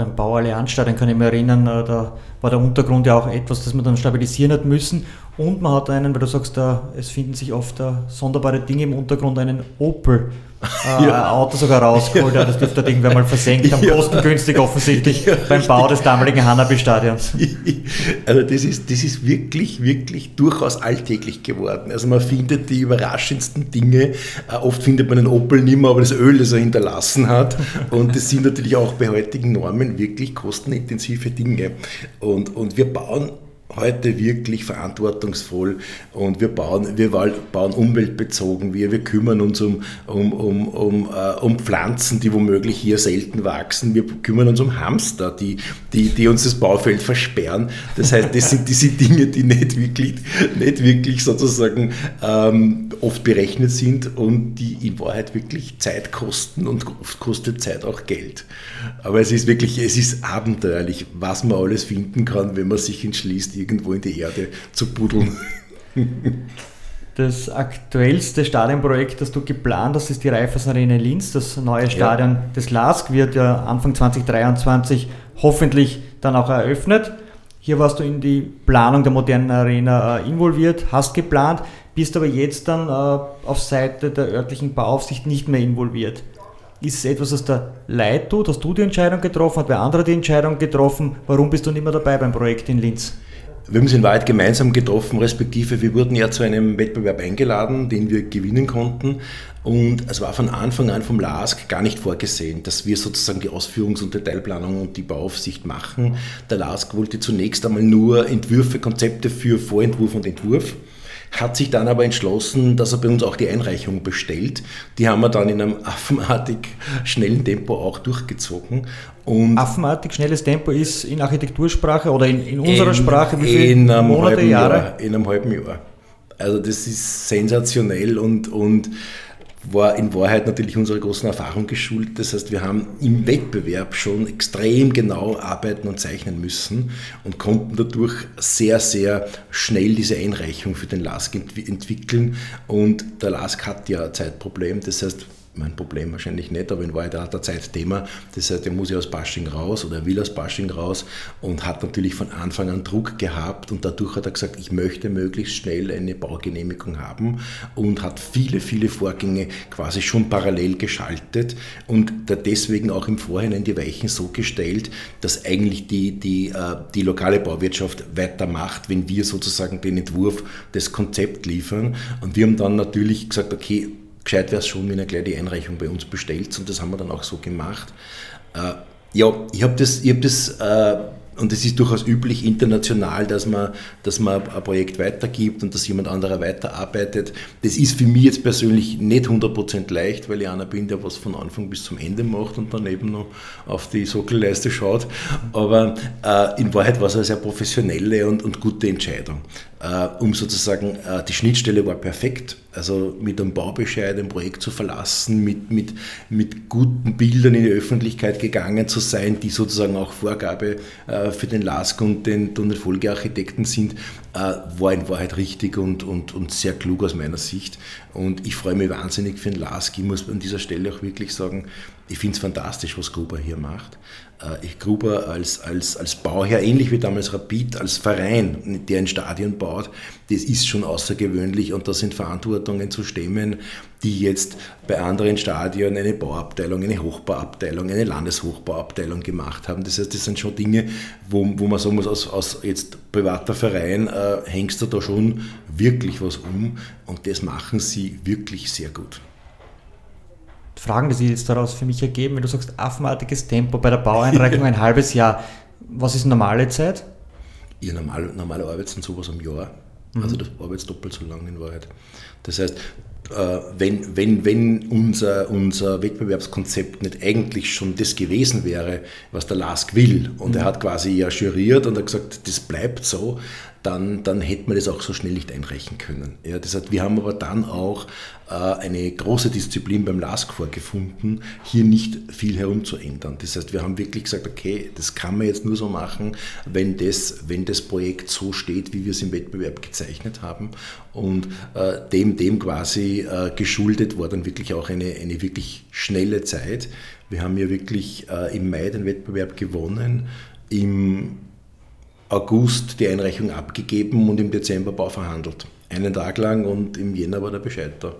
Speaker 3: beim Bau Allianzstadion kann ich mich erinnern, äh, da war der Untergrund ja auch etwas, das man dann stabilisieren hat müssen. Und man hat einen, weil du sagst, da, es finden sich oft uh, sonderbare Dinge im Untergrund, einen Opel äh, ja. Auto sogar rausgeholt. Ja. Das dürfte irgendwer mal versenkt haben, ja. kostengünstig offensichtlich ja, beim Bau des damaligen Hanabi-Stadions.
Speaker 4: Also das ist, das ist wirklich, wirklich durchaus alltäglich geworden. Also man findet die überraschendsten Dinge. Äh, oft findet man einen Opel nicht mehr, aber das Öl, das er hinterlassen hat. Und das sind natürlich auch bei heutigen Normen wirklich kostenintensive Dinge. Und, und wir bauen heute wirklich verantwortungsvoll und wir bauen, wir bauen umweltbezogen, wir, wir kümmern uns um, um, um, um, uh, um Pflanzen, die womöglich hier selten wachsen, wir kümmern uns um Hamster, die, die, die uns das Baufeld versperren. Das heißt, das sind diese Dinge, die nicht wirklich, nicht wirklich sozusagen ähm, oft berechnet sind und die in Wahrheit wirklich Zeit kosten und oft kostet Zeit auch Geld. Aber es ist wirklich, es ist abenteuerlich, was man alles finden kann, wenn man sich entschließt, irgendwo in die Erde zu buddeln.
Speaker 3: Das aktuellste Stadionprojekt, das du geplant hast, ist die Raiffeisen Arena Linz. Das neue Stadion ja. des LASK wird ja Anfang 2023 hoffentlich dann auch eröffnet. Hier warst du in die Planung der modernen Arena äh, involviert, hast geplant, bist aber jetzt dann äh, auf Seite der örtlichen Bauaufsicht nicht mehr involviert. Ist es etwas, das der Leid tut? Hast du die Entscheidung getroffen? Hat wer andere die Entscheidung getroffen? Warum bist du nicht mehr dabei beim Projekt in Linz?
Speaker 4: Wir haben uns in Wahrheit gemeinsam getroffen, respektive wir wurden ja zu einem Wettbewerb eingeladen, den wir gewinnen konnten. Und es war von Anfang an vom LASK gar nicht vorgesehen, dass wir sozusagen die Ausführungs- und Detailplanung und die Bauaufsicht machen. Der LASK wollte zunächst einmal nur Entwürfe, Konzepte für Vorentwurf und Entwurf hat sich dann aber entschlossen, dass er bei uns auch die Einreichung bestellt. Die haben wir dann in einem affenartig schnellen Tempo auch durchgezogen.
Speaker 3: Und affenartig schnelles Tempo ist in Architektursprache oder in, in unserer
Speaker 4: in,
Speaker 3: Sprache
Speaker 4: wie viele in einem Monate, Jahre? Jahr, in einem halben Jahr. Also das ist sensationell und, und war in Wahrheit natürlich unserer großen Erfahrung geschult. Das heißt, wir haben im Wettbewerb schon extrem genau arbeiten und zeichnen müssen und konnten dadurch sehr, sehr schnell diese Einreichung für den LASK entwickeln. Und der LASK hat ja ein Zeitproblem. Das heißt, mein Problem wahrscheinlich nicht, aber in Wahrheit hat er Zeitthema. Das heißt, er muss ja aus Bashing raus oder er will aus Bashing raus und hat natürlich von Anfang an Druck gehabt und dadurch hat er gesagt, ich möchte möglichst schnell eine Baugenehmigung haben und hat viele, viele Vorgänge quasi schon parallel geschaltet und deswegen auch im Vorhinein die Weichen so gestellt, dass eigentlich die, die, äh, die lokale Bauwirtschaft weitermacht, wenn wir sozusagen den Entwurf, das Konzept liefern. Und wir haben dann natürlich gesagt, okay, gescheit wäre es schon, wenn er gleich die Einreichung bei uns bestellt und das haben wir dann auch so gemacht. Äh, ja, ich habe das, ich hab das äh, und es ist durchaus üblich international, dass man, dass man ein Projekt weitergibt und dass jemand anderer weiterarbeitet. Das ist für mich jetzt persönlich nicht 100% leicht, weil ich einer bin, der was von Anfang bis zum Ende macht und dann eben noch auf die Sockelleiste schaut. Aber äh, in Wahrheit war es eine sehr professionelle und, und gute Entscheidung. Äh, um sozusagen, äh, die Schnittstelle war perfekt, also mit einem Baubescheid ein Projekt zu verlassen, mit, mit, mit guten Bildern in die Öffentlichkeit gegangen zu sein, die sozusagen auch Vorgabe äh, für den LASK und den, und den Folgearchitekten sind, war in Wahrheit richtig und, und, und sehr klug aus meiner Sicht. Und ich freue mich wahnsinnig für den LASK. Ich muss an dieser Stelle auch wirklich sagen, ich finde es fantastisch, was Gruber hier macht. Äh, ich Gruber als, als, als Bauherr, ähnlich wie damals Rapid, als Verein, der ein Stadion baut, das ist schon außergewöhnlich und da sind Verantwortungen zu stemmen, die jetzt bei anderen Stadien eine Bauabteilung, eine Hochbauabteilung, eine Landeshochbauabteilung gemacht haben. Das heißt, das sind schon Dinge, wo, wo man sagen muss, aus, aus jetzt privater Verein äh, hängst du da schon wirklich was um und das machen sie wirklich sehr gut.
Speaker 3: Fragen, die sich jetzt daraus für mich ergeben, wenn du sagst, affenartiges Tempo bei der Baueinreichung ein halbes Jahr. Was ist normale Zeit?
Speaker 4: Ja, normale, normale Arbeit sind sowas am Jahr. Mhm. Also das Arbeits doppelt so lang in Wahrheit. Das heißt, äh, wenn, wenn, wenn unser, unser Wettbewerbskonzept nicht eigentlich schon das gewesen wäre, was der Lask will, und er mhm. hat quasi ja juriert und hat gesagt, das bleibt so, dann, dann hätte man das auch so schnell nicht einreichen können. Ja, das heißt, wir haben aber dann auch äh, eine große Disziplin beim LASK vorgefunden, hier nicht viel herumzuändern. Das heißt, wir haben wirklich gesagt, okay, das kann man jetzt nur so machen, wenn das, wenn das Projekt so steht, wie wir es im Wettbewerb gezeichnet haben. Und äh, dem, dem quasi äh, geschuldet war dann wirklich auch eine, eine wirklich schnelle Zeit. Wir haben ja wirklich äh, im Mai den Wettbewerb gewonnen. Im August die Einreichung abgegeben und im Dezember Bau verhandelt. Einen Tag lang und im Jänner war der Bescheid da.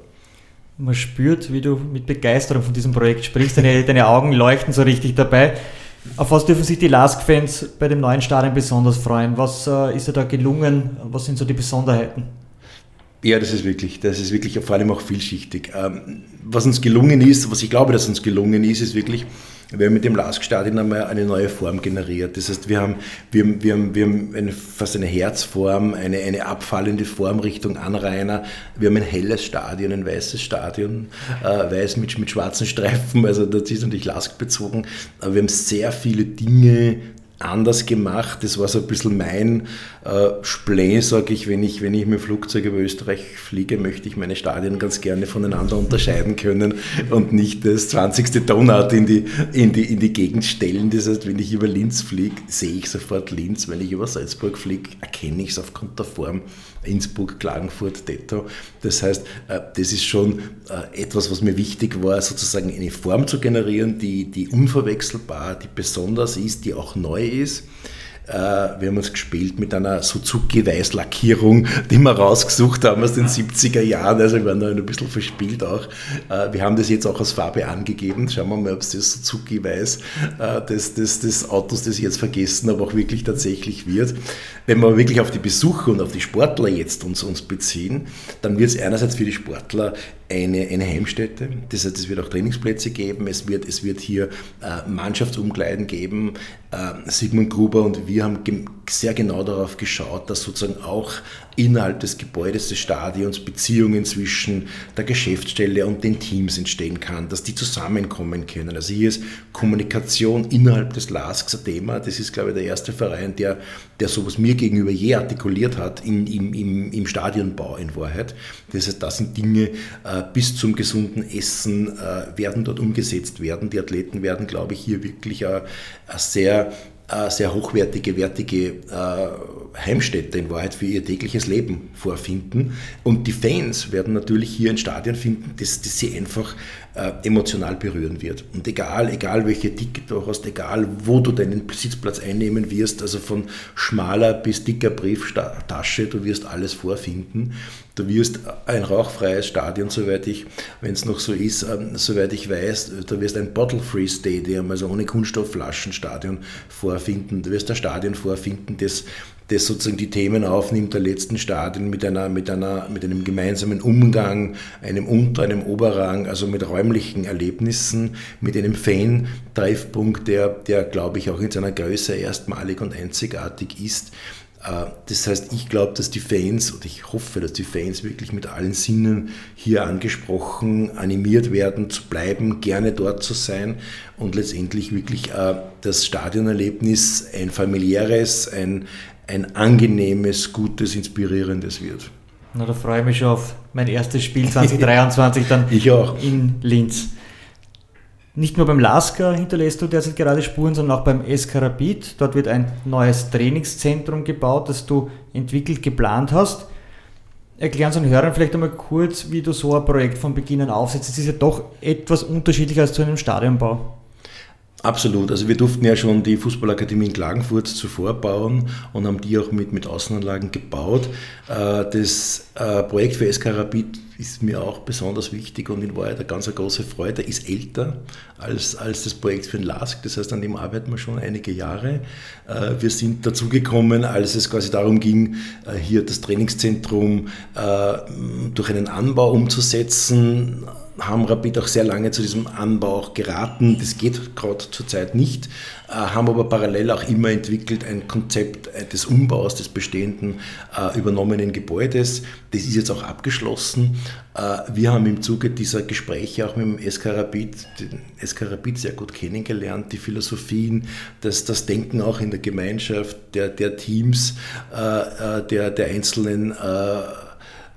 Speaker 3: Man spürt, wie du mit Begeisterung von diesem Projekt sprichst, deine, deine Augen leuchten so richtig dabei. Auf was dürfen sich die LASK-Fans bei dem neuen Stadion besonders freuen? Was äh, ist dir da gelungen? Was sind so die Besonderheiten?
Speaker 4: Ja, das ist wirklich, das ist wirklich vor allem auch vielschichtig. Ähm, was uns gelungen ist, was ich glaube, dass uns gelungen ist, ist wirklich, wir haben mit dem Lask-Stadion einmal eine neue Form generiert. Das heißt, wir haben, wir haben, wir haben, wir haben eine, fast eine Herzform, eine, eine abfallende Form Richtung Anrainer. Wir haben ein helles Stadion, ein weißes Stadion, äh, weiß mit, mit schwarzen Streifen, also das ist natürlich Lask bezogen. Aber wir haben sehr viele Dinge anders gemacht. Das war so ein bisschen mein äh, Spleen, sage ich, wenn ich, wenn ich mit Flugzeug über Österreich fliege, möchte ich meine Stadien ganz gerne voneinander unterscheiden können und nicht das 20. Donut in die, in die, in die Gegend stellen. Das heißt, wenn ich über Linz fliege, sehe ich sofort Linz. Wenn ich über Salzburg fliege, erkenne ich es aufgrund der Form. Innsbruck, Klagenfurt, Detto. Das heißt, äh, das ist schon äh, etwas, was mir wichtig war, sozusagen eine Form zu generieren, die, die unverwechselbar, die besonders ist, die auch neu ist. Äh, wir haben uns gespielt mit einer Suzuki-Weißlackierung, die wir rausgesucht haben aus den 70er Jahren. Also wir waren da ein bisschen verspielt auch. Äh, wir haben das jetzt auch als Farbe angegeben. Schauen wir mal, ob es das Suzuki-Weiß äh, des, des, des Autos, das ich jetzt vergessen habe, auch wirklich tatsächlich wird. Wenn wir wirklich auf die Besucher und auf die Sportler jetzt uns, uns beziehen, dann wird es einerseits für die Sportler eine, eine Heimstätte. Das heißt, es wird auch Trainingsplätze geben, es wird, es wird hier Mannschaftsumkleiden geben. Sigmund Gruber und wir haben sehr genau darauf geschaut, dass sozusagen auch innerhalb des Gebäudes des Stadions Beziehungen zwischen der Geschäftsstelle und den Teams entstehen kann, dass die zusammenkommen können. Also hier ist Kommunikation innerhalb des LASKs ein Thema. Das ist, glaube ich, der erste Verein, der, der sowas mir gegenüber je artikuliert hat in, im, im, im Stadionbau in Wahrheit. Das heißt, das sind Dinge äh, bis zum gesunden Essen äh, werden dort umgesetzt werden. Die Athleten werden, glaube ich, hier wirklich eine sehr sehr hochwertige, wertige äh, Heimstätte in Wahrheit für ihr tägliches Leben vorfinden. Und die Fans werden natürlich hier ein Stadion finden, das, das sie einfach äh, emotional berühren wird. Und egal, egal welche Ticket du hast, egal wo du deinen Sitzplatz einnehmen wirst, also von schmaler bis dicker Brieftasche, du wirst alles vorfinden. Du wirst ein rauchfreies Stadion, soweit ich, wenn es noch so ist, ähm, soweit ich weiß, du wirst ein Bottle-Free Stadium, also ohne Kunststoffflaschen Stadion vorfinden. Du wirst ein Stadion vorfinden, das das sozusagen die Themen aufnimmt der letzten Stadien mit, einer, mit, einer, mit einem gemeinsamen Umgang, einem Unter-, einem Oberrang, also mit räumlichen Erlebnissen, mit einem Fan-Treffpunkt, der, der, glaube ich, auch in seiner Größe erstmalig und einzigartig ist. Äh, das heißt, ich glaube, dass die Fans, und ich hoffe, dass die Fans wirklich mit allen Sinnen hier angesprochen, animiert werden, zu bleiben, gerne dort zu sein und letztendlich wirklich äh, das Stadionerlebnis ein familiäres, ein, ein angenehmes, gutes, inspirierendes wird.
Speaker 3: Na, da freue ich mich schon auf mein erstes Spiel 2023 dann in Linz. Nicht nur beim Lasker hinterlässt du derzeit gerade Spuren, sondern auch beim Eskarabit. Dort wird ein neues Trainingszentrum gebaut, das du entwickelt, geplant hast. Erklären Sie den Hörern vielleicht einmal kurz, wie du so ein Projekt von Beginn an aufsetzt. Es ist ja doch etwas unterschiedlicher als zu einem Stadionbau.
Speaker 4: Absolut. Also wir durften ja schon die Fußballakademie in Klagenfurt zuvor bauen und haben die auch mit, mit Außenanlagen gebaut. Äh, das äh, Projekt für SK ist mir auch besonders wichtig und in Wahrheit eine ganz große Freude. Ist älter als, als das Projekt für den LASK, das heißt, an dem arbeiten wir schon einige Jahre. Äh, wir sind dazugekommen, als es quasi darum ging, hier das Trainingszentrum durch einen Anbau umzusetzen haben Rapid auch sehr lange zu diesem Anbau auch geraten. Das geht gerade zurzeit nicht, äh, haben aber parallel auch immer entwickelt ein Konzept äh, des Umbaus des bestehenden äh, übernommenen Gebäudes. Das ist jetzt auch abgeschlossen Äh, wir haben im Zuge dieser Gespräche auch mit dem SK Rapid, den SK Rapid sehr gut kennengelernt, die Philosophien, das, das Denken auch in der Gemeinschaft, der, der Teams, äh, der, der einzelnen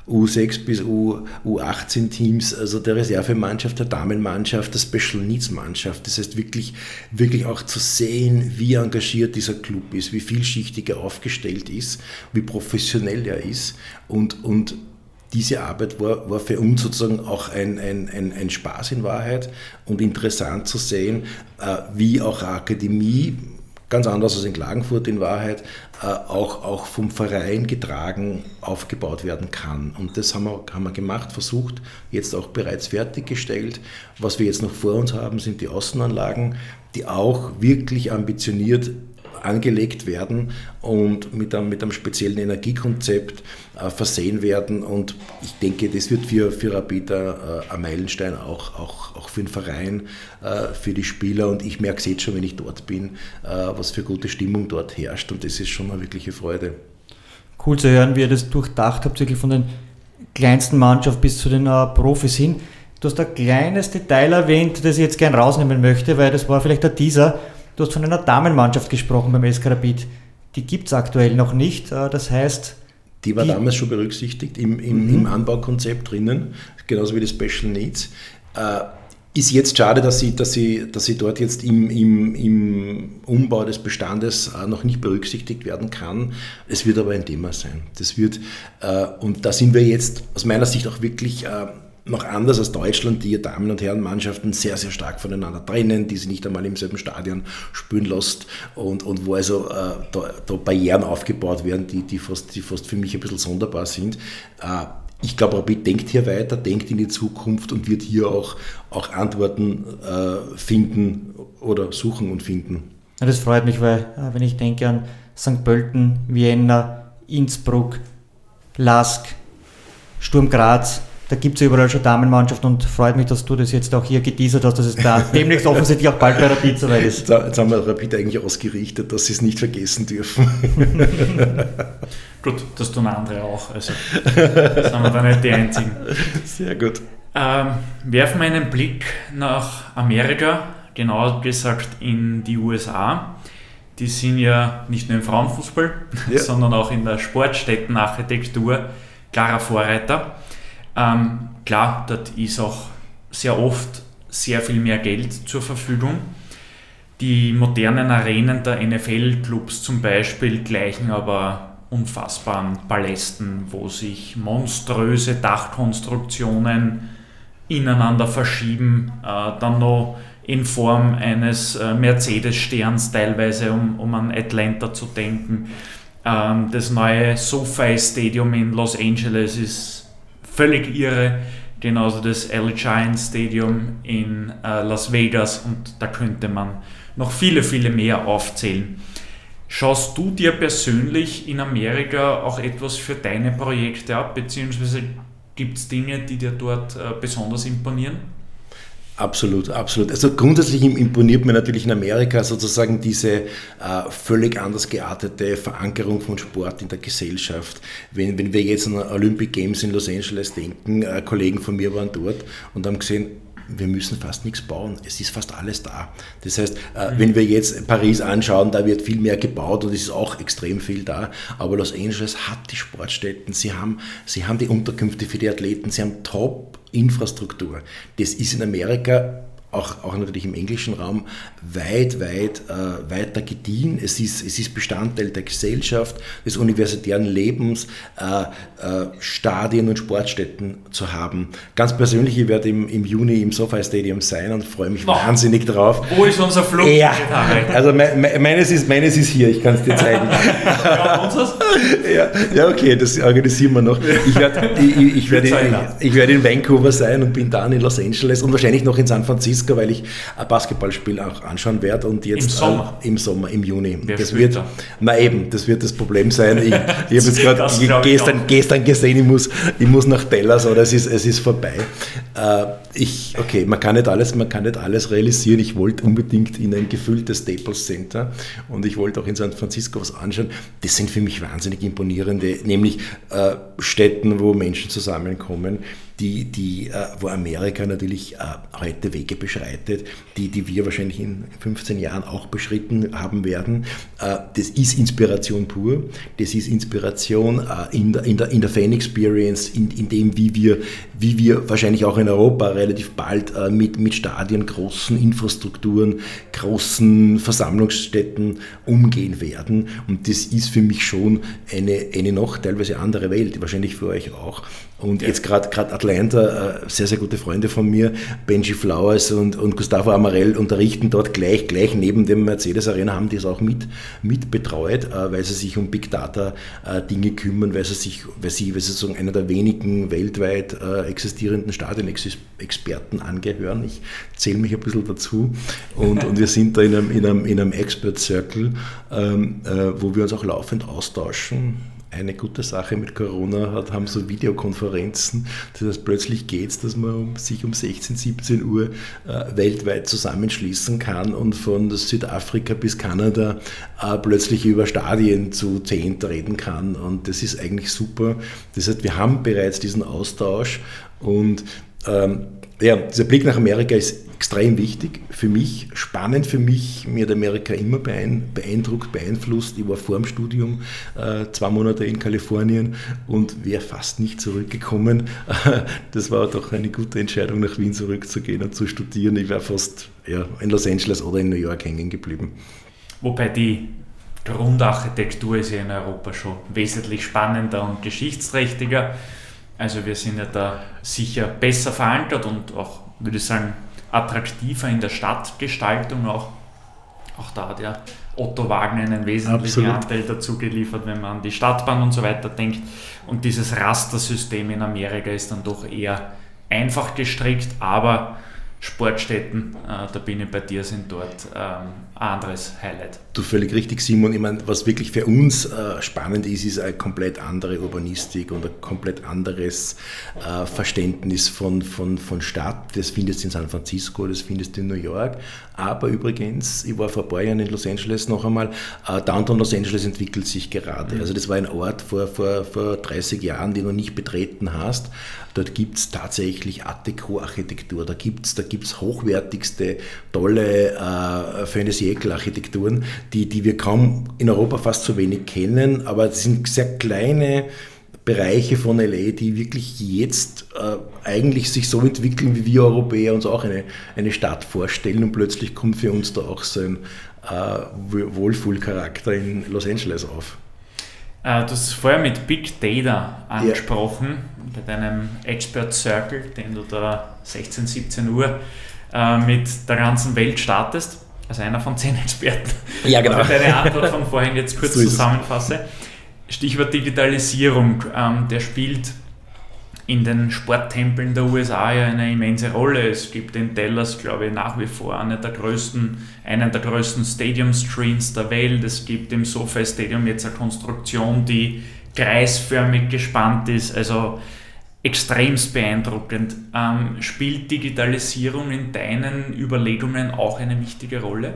Speaker 4: U6 bis U, U18 Teams, also der Reservemannschaft, der Damenmannschaft, der Special Needs Mannschaft. Das heißt wirklich, wirklich auch zu sehen, wie engagiert dieser Club ist, wie vielschichtig er aufgestellt ist, wie professionell er ist. Und, und diese Arbeit war, war für uns sozusagen auch ein, ein, ein, ein Spaß in Wahrheit. Und interessant zu sehen, äh, wie auch Akademie ganz anders als in Klagenfurt in Wahrheit, äh, auch, auch vom Verein getragen aufgebaut werden kann. Und das haben wir, haben wir gemacht, versucht, jetzt auch bereits fertiggestellt. Was wir jetzt noch vor uns haben, sind die Außenanlagen, die auch wirklich ambitioniert angelegt werden und mit einem, mit einem speziellen Energiekonzept versehen werden. Und ich denke, das wird für, für Rapid äh, ein Meilenstein auch, auch, auch für den Verein, äh, für die Spieler. Und ich merke es jetzt schon, wenn ich dort bin, äh, was für gute Stimmung dort herrscht. Und das ist schon eine wirkliche Freude.
Speaker 3: Cool zu hören, wie ihr das durchdacht habt, wirklich von den kleinsten Mannschaft bis zu den äh, Profis hin. Du hast ein kleines Detail erwähnt, das ich jetzt gern rausnehmen möchte, weil das war vielleicht der Teaser. Du hast von einer Damenmannschaft gesprochen beim SK. Die gibt es aktuell noch nicht. Äh, das heißt.
Speaker 4: Die war die, damals schon berücksichtigt im, im, mhm. im, Anbaukonzept drinnen, genauso wie die Special Needs. Äh, ist jetzt schade, dass sie, dass sie, dass sie dort jetzt im, im, im Umbau des Bestandes äh, noch nicht berücksichtigt werden kann. Es wird aber ein Thema sein. Das wird, äh, und da sind wir jetzt aus meiner Sicht auch wirklich äh, noch anders als Deutschland, die ihr Damen- und Herrenmannschaften sehr, sehr stark voneinander trennen, die sie nicht einmal im selben Stadion spielen lässt und, und wo also äh, da, da, Barrieren aufgebaut werden, die, die, fast, die fast für mich ein bisschen sonderbar sind. Äh, ich glaube, Rapid denkt hier weiter, denkt in die Zukunft und wird hier auch, auch Antworten äh, finden oder suchen und finden.
Speaker 3: Ja, das freut mich, weil äh, wenn ich denke an St. Pölten, Vienna, Innsbruck, Lask, Sturm Graz, da gibt es ja überall schon Damenmannschaft und freut mich, dass du das jetzt auch hier geteasert hast, dass es da demnächst offensichtlich auch bald bei Rapid soweit ist.
Speaker 4: Jetzt haben wir Rapid eigentlich ausgerichtet, dass sie es nicht vergessen dürfen.
Speaker 5: gut, das tun andere auch, also sind wir da nicht die Einzigen.
Speaker 4: Sehr gut.
Speaker 5: Ähm, werfen wir einen Blick nach Amerika, genauer gesagt in die USA. Die sind ja nicht nur im Frauenfußball, ja. sondern auch in der Sportstättenarchitektur klarer Vorreiter. Ähm, klar, dort ist auch sehr oft sehr viel mehr Geld zur Verfügung. Die modernen Arenen der NFL-Clubs zum Beispiel gleichen aber unfassbaren Palästen, wo sich monströse Dachkonstruktionen ineinander verschieben, äh, dann noch in Form eines äh, Mercedes-Sterns teilweise, um, um an Atlanta zu denken. Ähm, das neue SoFi Stadium in Los Angeles ist völlig irre. Genauso das Allegiant Stadium in äh, Las Vegas und da könnte man noch viele, viele mehr aufzählen. Schaust du dir persönlich in Amerika auch etwas für deine Projekte ab, beziehungsweise gibt es Dinge, die dir dort äh, besonders imponieren?
Speaker 4: Absolut, absolut. Also grundsätzlich imponiert mir natürlich in Amerika sozusagen diese äh, völlig anders geartete Verankerung von Sport in der Gesellschaft. Wenn, wenn wir jetzt an Olympic Games in Los Angeles denken, äh, Kollegen von mir waren dort und haben gesehen, wir müssen fast nichts bauen. Es ist fast alles da. Das heißt, äh, wenn wir jetzt Paris anschauen, da wird viel mehr gebaut und es ist auch extrem viel da. Aber Los Angeles hat die Sportstätten, sie haben, sie haben die Unterkünfte für die Athleten, sie haben Top-Infrastruktur. Das ist in Amerika auch, auch natürlich im englischen Raum, weit, weit äh, weiter gediehen. Es ist, es ist Bestandteil der Gesellschaft, des universitären Lebens, äh, äh, Stadien und Sportstätten zu haben. Ganz persönlich, ich werde im, im Juni im SoFi Stadium sein und freue mich oh. wahnsinnig drauf.
Speaker 5: Wo ist unser Flug?
Speaker 4: Ja, also me, me, meines, ist, meines ist hier, ich kann es dir zeigen. ja, ja, ja, okay, das organisieren wir noch. Ich werde ich, ich werd, ich, ich werd in Vancouver sein und bin dann in Los Angeles und wahrscheinlich noch in San Francisco Francisco, weil ich ein Basketballspiel auch anschauen werde und jetzt
Speaker 5: im Sommer,
Speaker 4: äh, im, Sommer im Juni. Wer das wird, da? na eben, das wird das Problem sein. Ich, ich habe jetzt gerade gestern, gestern gesehen, ich muss, ich muss nach Dallas oder es ist, es ist vorbei. Äh, ich, okay, man kann nicht alles, man kann nicht alles realisieren. Ich wollte unbedingt in ein gefülltes Staples Center und ich wollte auch in San Francisco was anschauen. Das sind für mich wahnsinnig imponierende, nämlich äh, Städten, wo Menschen zusammenkommen die, die, äh, wo Amerika natürlich äh, heute Wege beschreitet, die, die wir wahrscheinlich in 15 Jahren auch beschritten haben werden. Äh, das ist Inspiration pur. Das ist Inspiration äh, in der, in der, in der Fan-Experience, in, in dem, wie wir, wie wir wahrscheinlich auch in Europa relativ bald äh, mit, mit Stadien, großen Infrastrukturen, großen Versammlungsstätten umgehen werden. Und das ist für mich schon eine, eine noch teilweise andere Welt, wahrscheinlich für euch auch. Und ja. jetzt gerade Atlanta, äh, sehr, sehr gute Freunde von mir, Benji Flowers und, und Gustavo Amarell unterrichten dort gleich, gleich neben dem Mercedes Arena, haben die es auch mit, mit betreut, äh, weil sie sich um Big Data äh, Dinge kümmern, weil sie sich, weil sie, weil sie sozusagen einer der wenigen weltweit existierenden Stadionexperten angehören. Ich zähle mich ein bisschen dazu. Und, und wir sind da in einem, in einem, in einem Expert Circle, ähm, wo wir uns auch laufend austauschen eine gute Sache mit Corona hat, haben so Videokonferenzen. Das heißt, plötzlich geht es, dass man sich um 16, 17 Uhr äh, weltweit zusammenschließen kann und von Südafrika bis Kanada äh, plötzlich über Stadien zu 10 reden kann. Und das ist eigentlich super. Das heißt, wir haben bereits diesen Austausch und ähm, ja, dieser Blick nach Amerika ist extrem wichtig für mich, spannend für mich. Mir hat Amerika immer beeindruckt, beeinflusst. Ich war vor dem Studium äh, zwei Monate in Kalifornien und wäre fast nicht zurückgekommen. Das war doch eine gute Entscheidung, nach Wien zurückzugehen und zu studieren. Ich wäre fast ja, in Los Angeles oder in New York hängen geblieben.
Speaker 5: Wobei die Grundarchitektur ist ja in Europa schon wesentlich spannender und geschichtsträchtiger. Also wir sind ja da sicher besser verankert und auch, würde ich sagen, attraktiver in der Stadtgestaltung auch. Auch da hat ja Otto Wagner einen wesentlichen Absolut. Anteil dazu geliefert, wenn man an die Stadtbahn und so weiter denkt. Und dieses Rastersystem in Amerika ist dann doch eher einfach gestrickt, aber Sportstätten, äh, da bin ich bei dir, sind dort ähm, ein anderes Highlight.
Speaker 4: Du völlig richtig, Simon. Ich meine, was wirklich für uns äh, spannend ist, ist eine komplett andere Urbanistik und ein komplett anderes äh, Verständnis von, von, von Stadt. Das findest du in San Francisco, das findest du in New York. Aber übrigens, ich war vor ein paar Jahren in Los Angeles noch einmal, äh, Downtown Los Angeles entwickelt sich gerade. Mhm. Also das war ein Ort vor, vor, vor 30 Jahren, den du nicht betreten hast. Dort gibt es tatsächlich Art Deco-Architektur, da gibt es da gibt's hochwertigste, tolle äh, Fantasy-Architekturen, die, die wir kaum in Europa fast so wenig kennen, aber das sind sehr kleine Bereiche von LA, die wirklich jetzt äh, eigentlich sich so entwickeln, wie wir Europäer uns auch eine, eine Stadt vorstellen. Und plötzlich kommt für uns da auch so ein äh, Wohlfühlcharakter in Los Angeles auf.
Speaker 5: Äh, du hast es vorher mit Big Data angesprochen, ja. bei deinem Expert Circle, den du da 16, 17 Uhr äh, mit der ganzen Welt startest. Also einer von zehn Experten.
Speaker 4: Ja, genau.
Speaker 5: Also deine Antwort von vorhin jetzt kurz so zusammenfasse. Stichwort Digitalisierung, ähm, der spielt in den Sporttempeln der USA ja eine immense Rolle. Es gibt in Dallas, glaube ich, nach wie vor eine der größten, einen der größten Stadium-Screens der Welt. Es gibt im SoFi Stadium jetzt eine Konstruktion, die kreisförmig gespannt ist, also extremst beeindruckend. Ähm, spielt Digitalisierung in deinen Überlegungen auch eine wichtige Rolle?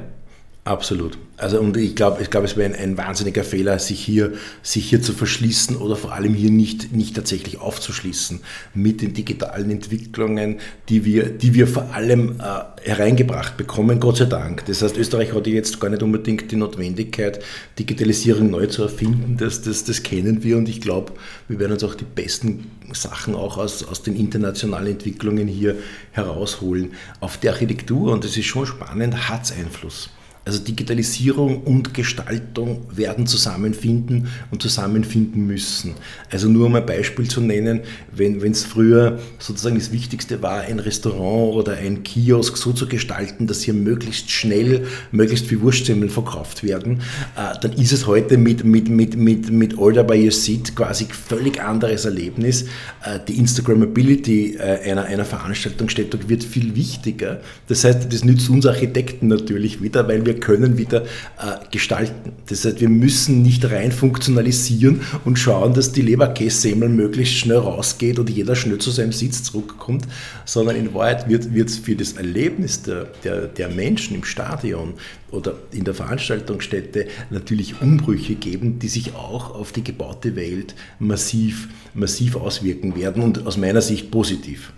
Speaker 4: Absolut. Also und ich glaube, ich glaube, es wäre ein, ein, wahnsinniger Fehler, sich hier, sich hier zu verschließen oder vor allem hier nicht, nicht tatsächlich aufzuschließen mit den digitalen Entwicklungen, die wir, die wir vor allem äh, hereingebracht bekommen, Gott sei Dank. Das heißt, Österreich hat jetzt gar nicht unbedingt die Notwendigkeit, Digitalisierung neu zu erfinden. Das, das, das kennen wir und ich glaube, wir werden uns auch die besten Sachen auch aus, aus den internationalen Entwicklungen hier herausholen. Auf die Architektur, und das ist schon spannend, hat es Einfluss. Also Digitalisierung und Gestaltung werden zusammenfinden und zusammenfinden müssen. Also nur um ein Beispiel zu nennen, wenn es früher sozusagen das Wichtigste war, ein Restaurant oder ein Kiosk so zu gestalten, dass hier möglichst schnell möglichst viel Wurstsemmeln verkauft werden, äh, dann ist es heute mit, mit, mit, mit, mit Order by Your Seat quasi völlig anderes Erlebnis. Äh, die Instagrammability äh, einer, einer Veranstaltungsstätte wird viel wichtiger. Das heißt, das nützt uns Architekten natürlich wieder, weil wir wir können wieder äh, gestalten. Das heißt, wir müssen nicht rein funktionalisieren und schauen, dass die Leberkässemmel möglichst schnell rausgeht und jeder schnell zu seinem Sitz zurückkommt, sondern in Wahrheit wird es für das Erlebnis der, der, der Menschen im Stadion oder in der Veranstaltungsstätte natürlich Umbrüche geben, die sich auch auf die gebaute Welt massiv, massiv auswirken werden und aus meiner Sicht positiv.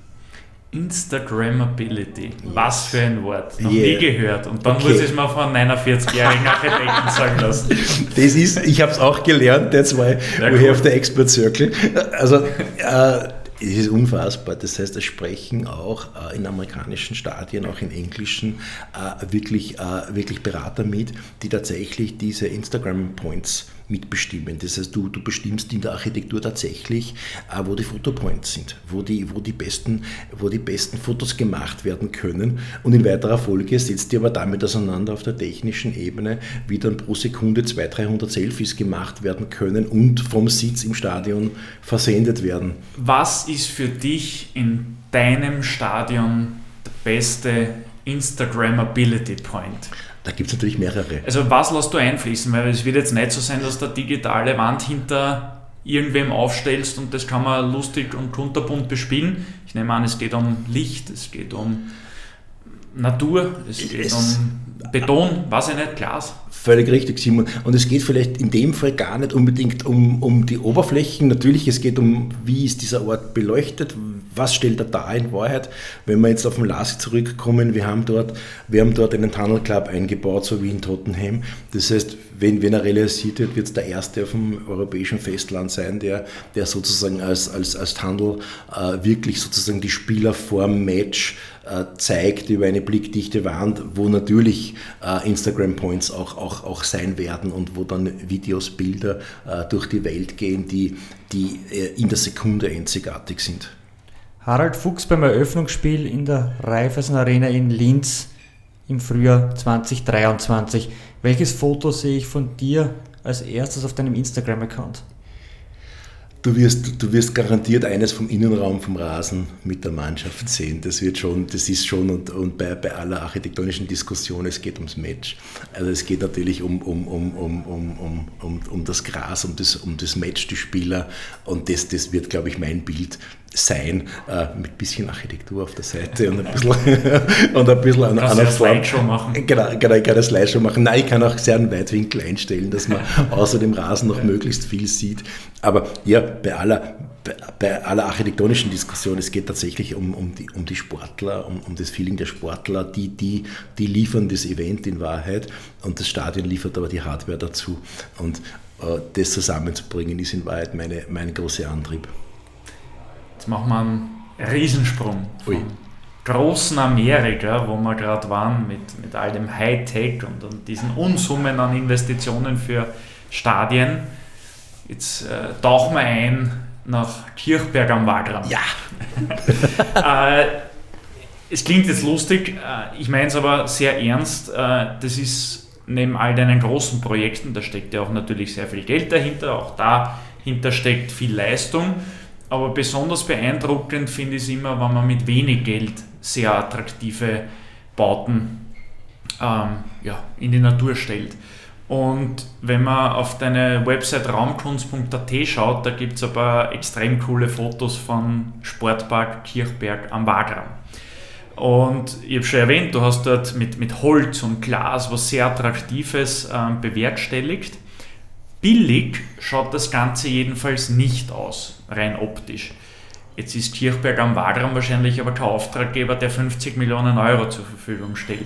Speaker 5: Instagrammability. Was für ein Wort. Noch
Speaker 4: Yeah.
Speaker 5: nie gehört. Und dann
Speaker 4: Okay.
Speaker 5: muss ich es mal von einer 40-jährigen Architekten sagen lassen.
Speaker 4: Das ist, ich habe es auch gelernt, that's why
Speaker 5: Ja,
Speaker 4: we
Speaker 5: cool.
Speaker 4: have the expert circle. Also, äh, es ist unfassbar. Das heißt, es sprechen auch äh, in amerikanischen Stadien, auch in englischen, äh, wirklich, äh, wirklich Berater mit, die tatsächlich diese Instagram-Points mitbestimmen. Das heißt, du, du bestimmst in der Architektur tatsächlich, äh, wo die Fotopoints sind, wo die, wo, die besten, wo die besten Fotos gemacht werden können. Und in weiterer Folge setzt ihr aber damit auseinander auf der technischen Ebene, wie dann pro Sekunde 200, 300 Selfies gemacht werden können und vom Sitz im Stadion versendet werden.
Speaker 5: Was ist für dich in deinem Stadion der beste Instagrammability Point?
Speaker 4: Da gibt es natürlich mehrere.
Speaker 5: Also was lässt du einfließen? Weil es wird jetzt nicht so sein, dass du eine digitale Wand hinter irgendwem aufstellst und das kann man lustig und kunterbunt bespielen. Ich nehme an, es geht um Licht, es geht um Natur, es geht
Speaker 4: Es-
Speaker 5: um Beton, weiß ich nicht, Glas.
Speaker 4: Völlig richtig, Simon. Und es geht vielleicht in dem Fall gar nicht unbedingt um, um die Oberflächen. Natürlich, es geht um, wie ist dieser Ort beleuchtet, was stellt er dar in Wahrheit. Wenn wir jetzt auf den Lasi zurückkommen, wir haben dort, wir haben dort einen Tunnel Club eingebaut, so wie in Tottenham. Das heißt, wenn, wenn er realisiert wird, wird es der erste auf dem europäischen Festland sein, der, der sozusagen als, als, als Tunnel äh, wirklich sozusagen die Spieler vorm Match äh, zeigt über eine blickdichte Wand, wo natürlich äh, Instagram-Points auch, auch, auch sein werden und wo dann Videos, Bilder äh, durch die Welt gehen, die, die äh, in der Sekunde einzigartig sind.
Speaker 3: Harald Fuchs beim Eröffnungsspiel in der Raiffeisen Arena in Linz im Frühjahr 2023. Welches Foto sehe ich von dir als erstes auf deinem Instagram-Account?
Speaker 4: Du wirst, du wirst garantiert eines vom Innenraum vom Rasen mit der Mannschaft sehen. Das wird schon, das ist schon und, und bei, bei aller architektonischen Diskussion, es geht ums Match. Also es geht natürlich um, um, um, um, um, um, um, um das Gras, um das, um das Match, die Spieler und das, das wird, glaube ich, mein Bild sein, äh, mit ein bisschen Architektur auf der Seite und ein bisschen, und ein bisschen an, an
Speaker 5: Slideshow machen?
Speaker 4: Genau, genau, ich kann eine Slideshow machen. Nein, ich kann auch sehr einen Weitwinkel einstellen, dass man außer dem Rasen noch möglichst viel sieht. Aber ja, bei aller, bei, bei aller architektonischen Diskussion, es geht tatsächlich um, um, die, um die Sportler, um, um das Feeling der Sportler, die, die, die liefern das Event in Wahrheit und das Stadion liefert aber die Hardware dazu. Und äh, das zusammenzubringen, ist in Wahrheit meine, mein großer Antrieb.
Speaker 5: Machen wir einen Riesensprung.
Speaker 4: Ui.
Speaker 5: Vom großen Amerika, wo wir gerade waren, mit, mit all dem Hightech und, und diesen Unsummen an Investitionen für Stadien. Jetzt äh, tauchen wir ein nach Kirchberg am Wagram.
Speaker 4: Ja,
Speaker 5: äh, es klingt jetzt lustig, äh, ich meine es aber sehr ernst. Äh, das ist neben all deinen großen Projekten, da steckt ja auch natürlich sehr viel Geld dahinter, auch dahinter steckt viel Leistung. Aber besonders beeindruckend finde ich es immer, wenn man mit wenig Geld sehr attraktive Bauten ähm, ja, in die Natur stellt. Und wenn man auf deine Website raumkunst.at schaut, da gibt es ein paar extrem coole Fotos von Sportpark Kirchberg am Wagram. Und ich habe schon erwähnt, du hast dort mit, mit Holz und Glas was sehr Attraktives ähm, bewerkstelligt. Billig schaut das Ganze jedenfalls nicht aus, rein optisch. Jetzt ist Kirchberg am Wagram wahrscheinlich aber kein Auftraggeber, der 50 Millionen Euro zur Verfügung stellt.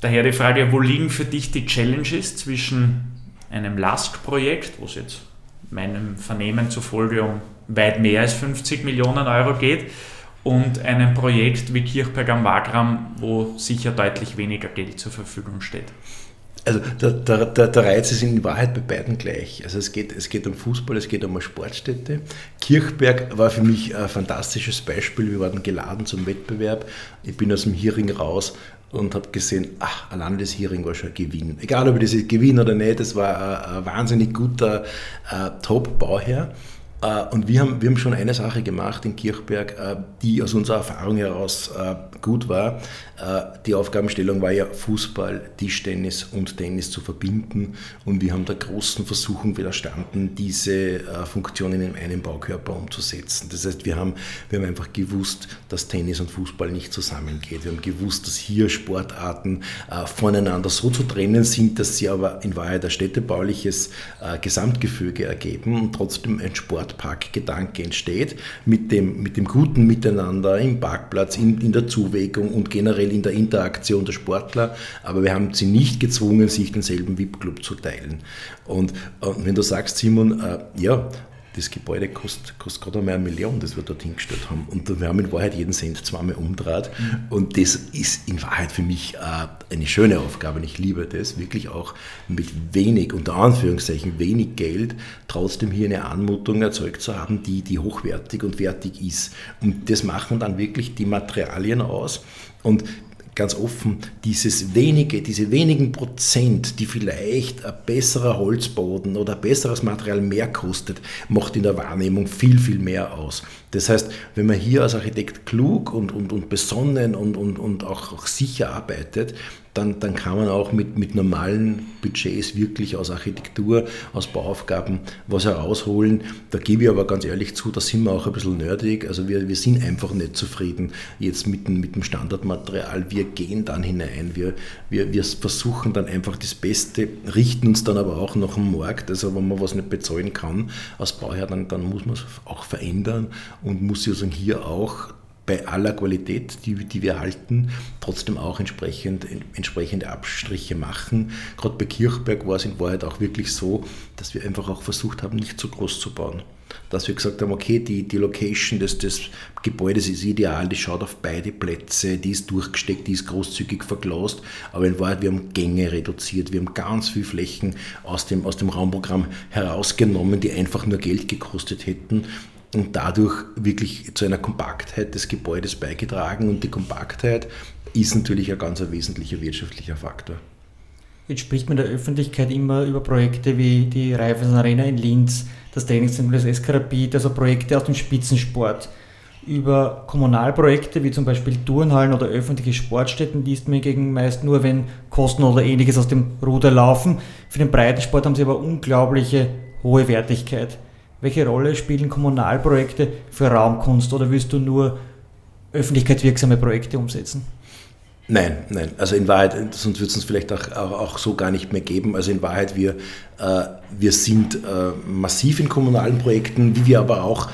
Speaker 5: Daher die Frage, wo liegen für dich die Challenges zwischen einem Lask-Projekt, wo es jetzt meinem Vernehmen zufolge um weit mehr als 50 Millionen Euro geht, und einem Projekt wie Kirchberg am Wagram, wo sicher deutlich weniger Geld zur Verfügung steht.
Speaker 4: Also der, der, der, der Reiz ist in Wahrheit bei beiden gleich. Also es geht, es geht um Fußball, es geht um eine Sportstätte. Kirchberg war für mich ein fantastisches Beispiel. Wir waren geladen zum Wettbewerb. Ich bin aus dem Hearing raus und habe gesehen, ach, allein das Hearing war schon ein Gewinn. Egal ob ich das jetzt gewinne oder nicht, das war ein, ein wahnsinnig guter äh, Top-Bauherr. Äh, und wir haben, wir haben schon eine Sache gemacht in Kirchberg, äh, die aus unserer Erfahrung heraus äh, gut war. Die Aufgabenstellung war ja Fußball, Tischtennis und Tennis zu verbinden. Und wir haben der großen Versuchung widerstanden, diese Funktionen in einem Baukörper umzusetzen. Das heißt, wir haben, wir haben einfach gewusst, dass Tennis und Fußball nicht zusammengeht. Wir haben gewusst, dass hier Sportarten voneinander so zu trennen sind, dass sie aber in Wahrheit ein städtebauliches Gesamtgefüge ergeben und trotzdem ein Sport Stadtparkgedanke entsteht, mit dem, mit dem guten Miteinander im Parkplatz, in, in der Zuwägung und generell in der Interaktion der Sportler. Aber wir haben sie nicht gezwungen, sich denselben VIP-Club zu teilen. Und, und, wenn du sagst, Simon, äh, ja, das Gebäude kostet, kostet gerade einmal eine Million, das wir dort hingestellt haben. Und wir haben in Wahrheit jeden Cent zweimal umdreht. Mhm. Und das ist in Wahrheit für mich äh, eine schöne Aufgabe. Und ich liebe das, wirklich auch mit wenig, unter Anführungszeichen, wenig Geld, trotzdem hier eine Anmutung erzeugt zu haben, die, die hochwertig und wertig ist. Und das machen dann wirklich die Materialien aus. Und ganz offen, dieses wenige, diese wenigen Prozent, die vielleicht ein besserer Holzboden oder ein besseres Material mehr kostet, macht in der Wahrnehmung viel, viel mehr aus. Das heißt, wenn man hier als Architekt klug und, und, und besonnen und, und, und auch, auch sicher arbeitet, dann, dann kann man auch mit, mit normalen Budgets wirklich aus Architektur, aus Bauaufgaben was herausholen. Da gebe ich aber ganz ehrlich zu, da sind wir auch ein bisschen nerdig. Also wir, wir sind einfach nicht zufrieden jetzt mit, mit dem Standardmaterial. Wir gehen dann hinein, wir, wir, wir versuchen dann einfach das Beste, richten uns dann aber auch nach dem Markt. Also wenn man was nicht bezahlen kann als Bauherr, dann, dann muss man es auch verändern und muss sozusagen hier auch bei aller Qualität, die, die wir halten, trotzdem auch entsprechend, entsprechende Abstriche machen. Gerade bei Kirchberg war es in Wahrheit auch wirklich so, dass wir einfach auch versucht haben, nicht zu groß zu bauen. Dass wir gesagt haben, okay, die, die Location des, des Gebäudes ist ideal, die schaut auf beide Plätze, die ist durchgesteckt, die ist großzügig verglost, aber in Wahrheit, wir haben Gänge reduziert, wir haben ganz viele Flächen aus dem, aus dem Raumprogramm herausgenommen, die einfach nur Geld gekostet hätten und dadurch wirklich zu einer Kompaktheit des Gebäudes beigetragen. Und die Kompaktheit ist natürlich ein ganz wesentlicher wirtschaftlicher Faktor.
Speaker 3: Jetzt spricht man der Öffentlichkeit immer über Projekte wie die Raiffeisen Arena in Linz, das Trainingszentrum des Eskarabit, also Projekte aus dem Spitzensport. Über Kommunalprojekte wie zum Beispiel Turnhallen oder öffentliche Sportstätten liest man gegen meist nur, wenn Kosten oder ähnliches aus dem Ruder laufen. Für den Breitensport haben sie aber unglaubliche hohe Wertigkeit. Welche Rolle spielen Kommunalprojekte für Raumkunst oder willst du nur öffentlichkeitswirksame Projekte umsetzen?
Speaker 4: Nein, nein. Also in Wahrheit, sonst würde es uns vielleicht auch, auch, auch, so gar nicht mehr geben. Also in Wahrheit, wir, äh, wir sind äh, massiv in kommunalen Projekten, wie wir aber auch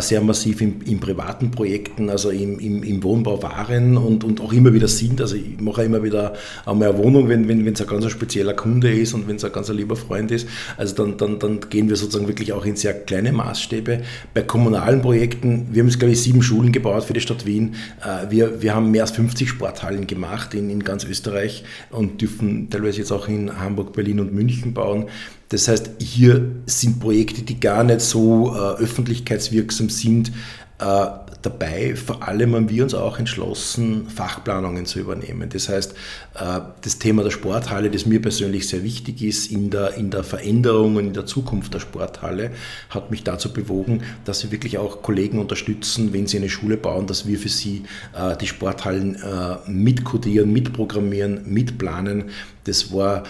Speaker 4: sehr massiv in, in, privaten Projekten, also im, im, im, Wohnbau waren und, und auch immer wieder sind. Also ich mache immer wieder einmal eine Wohnung, wenn es wenn, ein ganz spezieller Kunde ist und wenn es ein ganz lieber Freund ist. Also dann, dann, dann gehen wir sozusagen wirklich auch in sehr kleine Maßstäbe. Bei kommunalen Projekten, wir haben jetzt glaube ich sieben Schulen gebaut für die Stadt Wien. Äh, wir, wir haben mehr als 50 Sporthallen gemacht in, in ganz Österreich und dürfen teilweise jetzt auch in Hamburg, Berlin und München bauen. Das heißt, hier sind Projekte, die gar nicht so äh, öffentlichkeitswirksam sind, äh, dabei. Vor allem haben wir uns auch entschlossen, Fachplanungen zu übernehmen. Das heißt, äh, das Thema der Sporthalle, das mir persönlich sehr wichtig ist, in der, in der Veränderung und in der Zukunft der Sporthalle, hat mich dazu bewogen, dass wir wirklich auch Kollegen unterstützen, wenn sie eine Schule bauen, dass wir für sie äh, die Sporthallen äh, mitkodieren, mitprogrammieren, mitplanen. Das war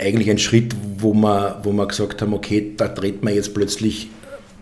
Speaker 4: eigentlich ein Schritt, wo wir, wo wir gesagt haben, okay, da dreht man jetzt plötzlich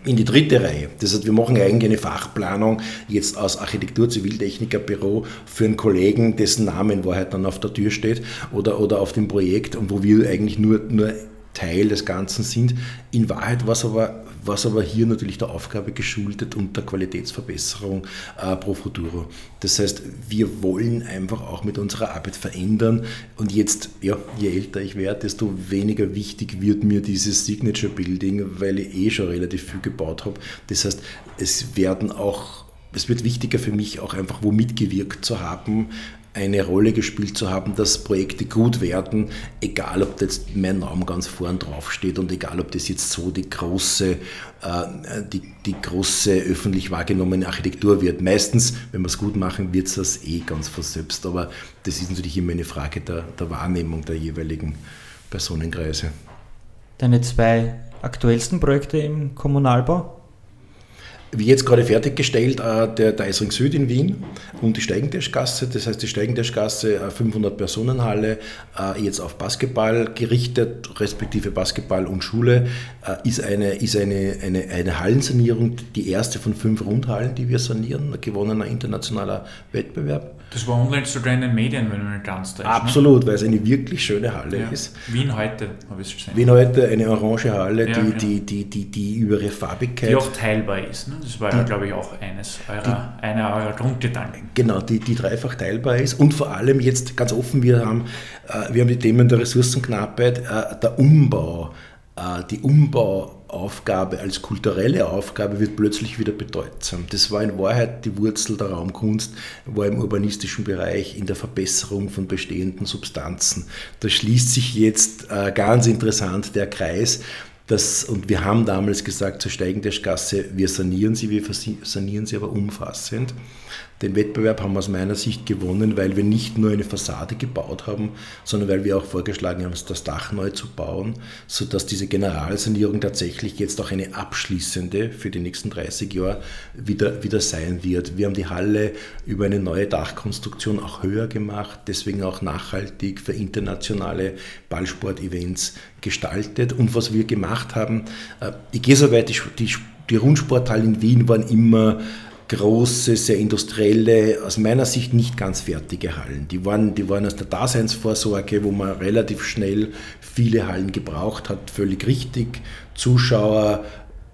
Speaker 4: in die dritte Reihe. Das heißt, wir machen eigentlich eine Fachplanung jetzt aus Architektur, Ziviltechnikerbüro für einen Kollegen, dessen Namen Wahrheit dann auf der Tür steht oder, oder auf dem Projekt und wo wir eigentlich nur, nur Teil des Ganzen sind. In Wahrheit war es aber, was aber hier natürlich der Aufgabe geschuldet und der Qualitätsverbesserung äh, pro futuro. Das heißt, wir wollen einfach auch mit unserer Arbeit verändern und jetzt, ja, je älter ich werde, desto weniger wichtig wird mir dieses Signature Building, weil ich eh schon relativ viel gebaut habe. Das heißt, es werden auch es wird wichtiger für mich auch einfach wo mitgewirkt zu haben, eine Rolle gespielt zu haben, dass Projekte gut werden, egal ob jetzt mein Name ganz vorn drauf steht und egal ob das jetzt so die große, äh, die, die große öffentlich wahrgenommene Architektur wird. Meistens, wenn wir es gut machen, wird es das eh ganz von selbst, aber das ist natürlich immer eine Frage der, der Wahrnehmung der jeweiligen Personenkreise.
Speaker 3: deine zwei aktuellsten Projekte im Kommunalbau?
Speaker 4: Wie jetzt gerade fertiggestellt, äh, der Deisring Süd in Wien und die Steigentäschgasse, das heißt die Steigentäschgasse, 500 Personenhalle, äh, jetzt auf Basketball gerichtet, respektive Basketball und Schule, äh, ist eine, ist eine, eine, eine Hallensanierung, die erste von fünf Rundhallen, die wir sanieren, gewonnener internationaler Wettbewerb.
Speaker 5: Das war online sogar in den Medien, wenn man nicht ganz
Speaker 4: da ist. Absolut, ne? weil es eine wirklich schöne Halle ja. ist.
Speaker 5: Wien heute, habe ich es gesehen.
Speaker 4: Wien heute, eine orange Halle, ja, die, genau. die, die, die, die über ihre Farbigkeit.
Speaker 5: Die auch teilbar ist. Ne? Das war ja, glaube ich, auch eines eurer, einer eurer Grundgedanken.
Speaker 4: Genau, die, die dreifach teilbar ist. Und vor allem jetzt ganz offen, wir haben, äh, wir haben die Themen der Ressourcenknappheit, äh, der Umbau, äh, die Umbau Aufgabe als kulturelle Aufgabe wird plötzlich wieder bedeutsam. Das war in Wahrheit die Wurzel der Raumkunst, war im urbanistischen Bereich in der Verbesserung von bestehenden Substanzen. Da schließt sich jetzt äh, ganz interessant der Kreis. Das, und wir haben damals gesagt zur Steigendeschgasse, wir sanieren sie, wir sanieren sie aber umfassend. Den Wettbewerb haben wir aus meiner Sicht gewonnen, weil wir nicht nur eine Fassade gebaut haben, sondern weil wir auch vorgeschlagen haben, das Dach neu zu bauen, sodass diese Generalsanierung tatsächlich jetzt auch eine abschließende für die nächsten 30 Jahre wieder, wieder sein wird. Wir haben die Halle über eine neue Dachkonstruktion auch höher gemacht, deswegen auch nachhaltig für internationale Ballsport-Events gestaltet. Und was wir gemacht haben, äh, ich gehe so weit, die, die, Rundsporthallen in Wien waren immer große, sehr industrielle, aus meiner Sicht nicht ganz fertige Hallen. Die waren, die waren aus der Daseinsvorsorge, wo man relativ schnell viele Hallen gebraucht hat, völlig richtig. Zuschauer,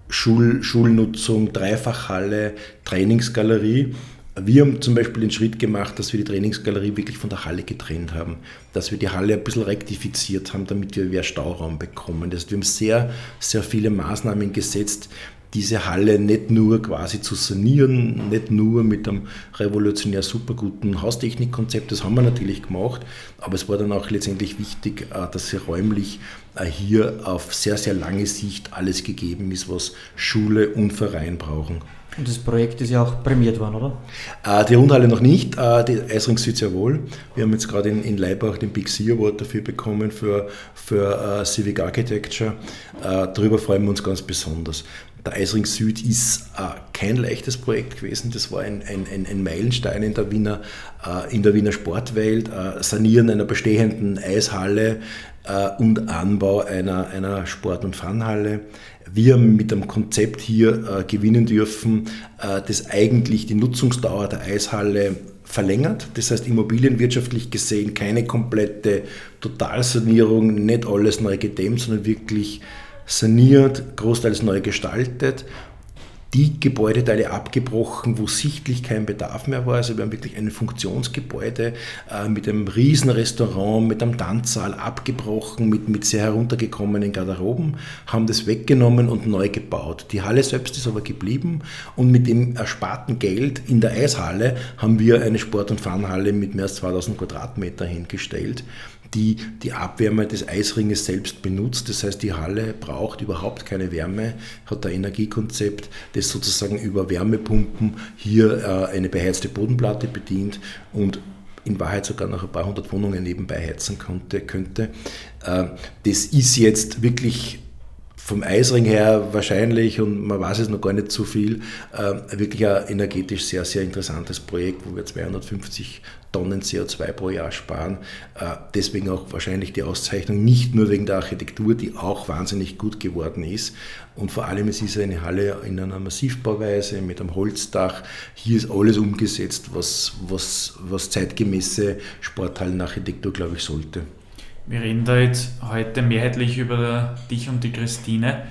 Speaker 4: Schul, Schulnutzung, Dreifachhalle, Trainingsgalerie. Wir haben zum Beispiel den Schritt gemacht, dass wir die Trainingsgalerie wirklich von der Halle getrennt haben, dass wir die Halle ein bisschen rektifiziert haben, damit wir mehr Stauraum bekommen. Das heißt, wir haben sehr, sehr viele Maßnahmen gesetzt, diese Halle nicht nur quasi zu sanieren, nicht nur mit einem revolutionär super guten Haustechnikkonzept, das haben wir natürlich gemacht, aber es war dann auch letztendlich wichtig, äh, dass sie räumlich äh, hier auf sehr, sehr lange Sicht alles gegeben ist, was Schule und Verein brauchen.
Speaker 3: Und das Projekt ist ja auch prämiert worden, oder?
Speaker 4: Äh, die Rundhalle noch nicht, die Eisring Süd sehr wohl. Wir haben jetzt gerade in, in Leibach den Big C Award dafür bekommen für, für uh, Civic Architecture. Uh, darüber freuen wir uns ganz besonders. Der Eisring Süd ist äh, kein leichtes Projekt gewesen. Das war ein, ein, ein Meilenstein in der Wiener, äh, in der Wiener Sportwelt. Äh, Sanieren einer bestehenden Eishalle äh, und Anbau einer, einer Sport- und Funhalle. Wir mit dem Konzept hier äh, gewinnen dürfen, äh, das eigentlich die Nutzungsdauer der Eishalle verlängert. Das heißt, immobilienwirtschaftlich gesehen keine komplette Totalsanierung, nicht alles neu gedämmt, sondern wirklich saniert, großteils neu gestaltet, die Gebäudeteile abgebrochen, wo sichtlich kein Bedarf mehr war. Also wir haben wirklich ein Funktionsgebäude äh, mit einem riesen Restaurant, mit einem Tanzsaal abgebrochen, mit, mit sehr heruntergekommenen Garderoben, haben das weggenommen und neu gebaut. Die Halle selbst ist aber geblieben und mit dem ersparten Geld in der Eishalle haben wir eine Sport- und Fahnenhalle mit mehr als 2000 Quadratmeter hingestellt die die Abwärme des Eisringes selbst benutzt. Das heißt, die Halle braucht überhaupt keine Wärme, hat ein Energiekonzept, das sozusagen über Wärmepumpen hier äh, eine beheizte Bodenplatte bedient und in Wahrheit sogar noch ein paar hundert Wohnungen nebenbei heizen konnte, könnte. Äh, das ist jetzt wirklich vom Eisring her wahrscheinlich, und man weiß es noch gar nicht so viel, äh, wirklich ein energetisch sehr, sehr interessantes Projekt, wo wir 250 Tonnen CO2 pro Jahr sparen. Äh, deswegen auch wahrscheinlich die Auszeichnung, nicht nur wegen der Architektur, die auch wahnsinnig gut geworden ist. Und vor allem, es ist eine Halle in einer Massivbauweise mit einem Holzdach. Hier ist alles umgesetzt, was, was, was zeitgemäße Sporthallenarchitektur, glaube ich, sollte.
Speaker 5: Wir reden da jetzt heute mehrheitlich über dich und die Christine.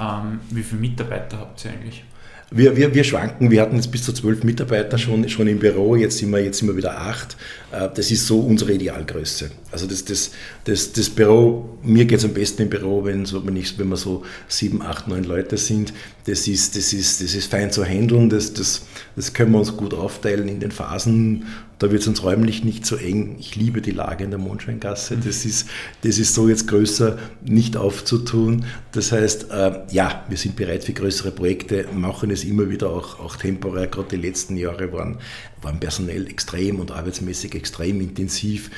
Speaker 5: Ähm, wie viele Mitarbeiter habt ihr eigentlich?
Speaker 4: Wir, wir, wir schwanken, wir hatten jetzt bis zu zwölf Mitarbeiter schon, schon im Büro, jetzt sind, wir, jetzt sind wir wieder acht. Äh, das ist so unsere Idealgröße. Also das, das, das, das Büro, mir geht es am besten im Büro, wenn, so, wenn, ich, wenn wir so sieben, acht, neun Leute sind. Das ist, das ist, das ist fein zu handeln, das, das, das können wir uns gut aufteilen in den Phasen da wird es uns räumlich nicht so eng. Ich liebe die Lage in der Mondscheingasse. Das ist, das ist so jetzt größer nicht aufzutun. Das heißt, äh, ja, wir sind bereit für größere Projekte, machen es immer wieder auch, auch temporär. Gerade die letzten Jahre waren, waren personell extrem und arbeitsmäßig extrem intensiv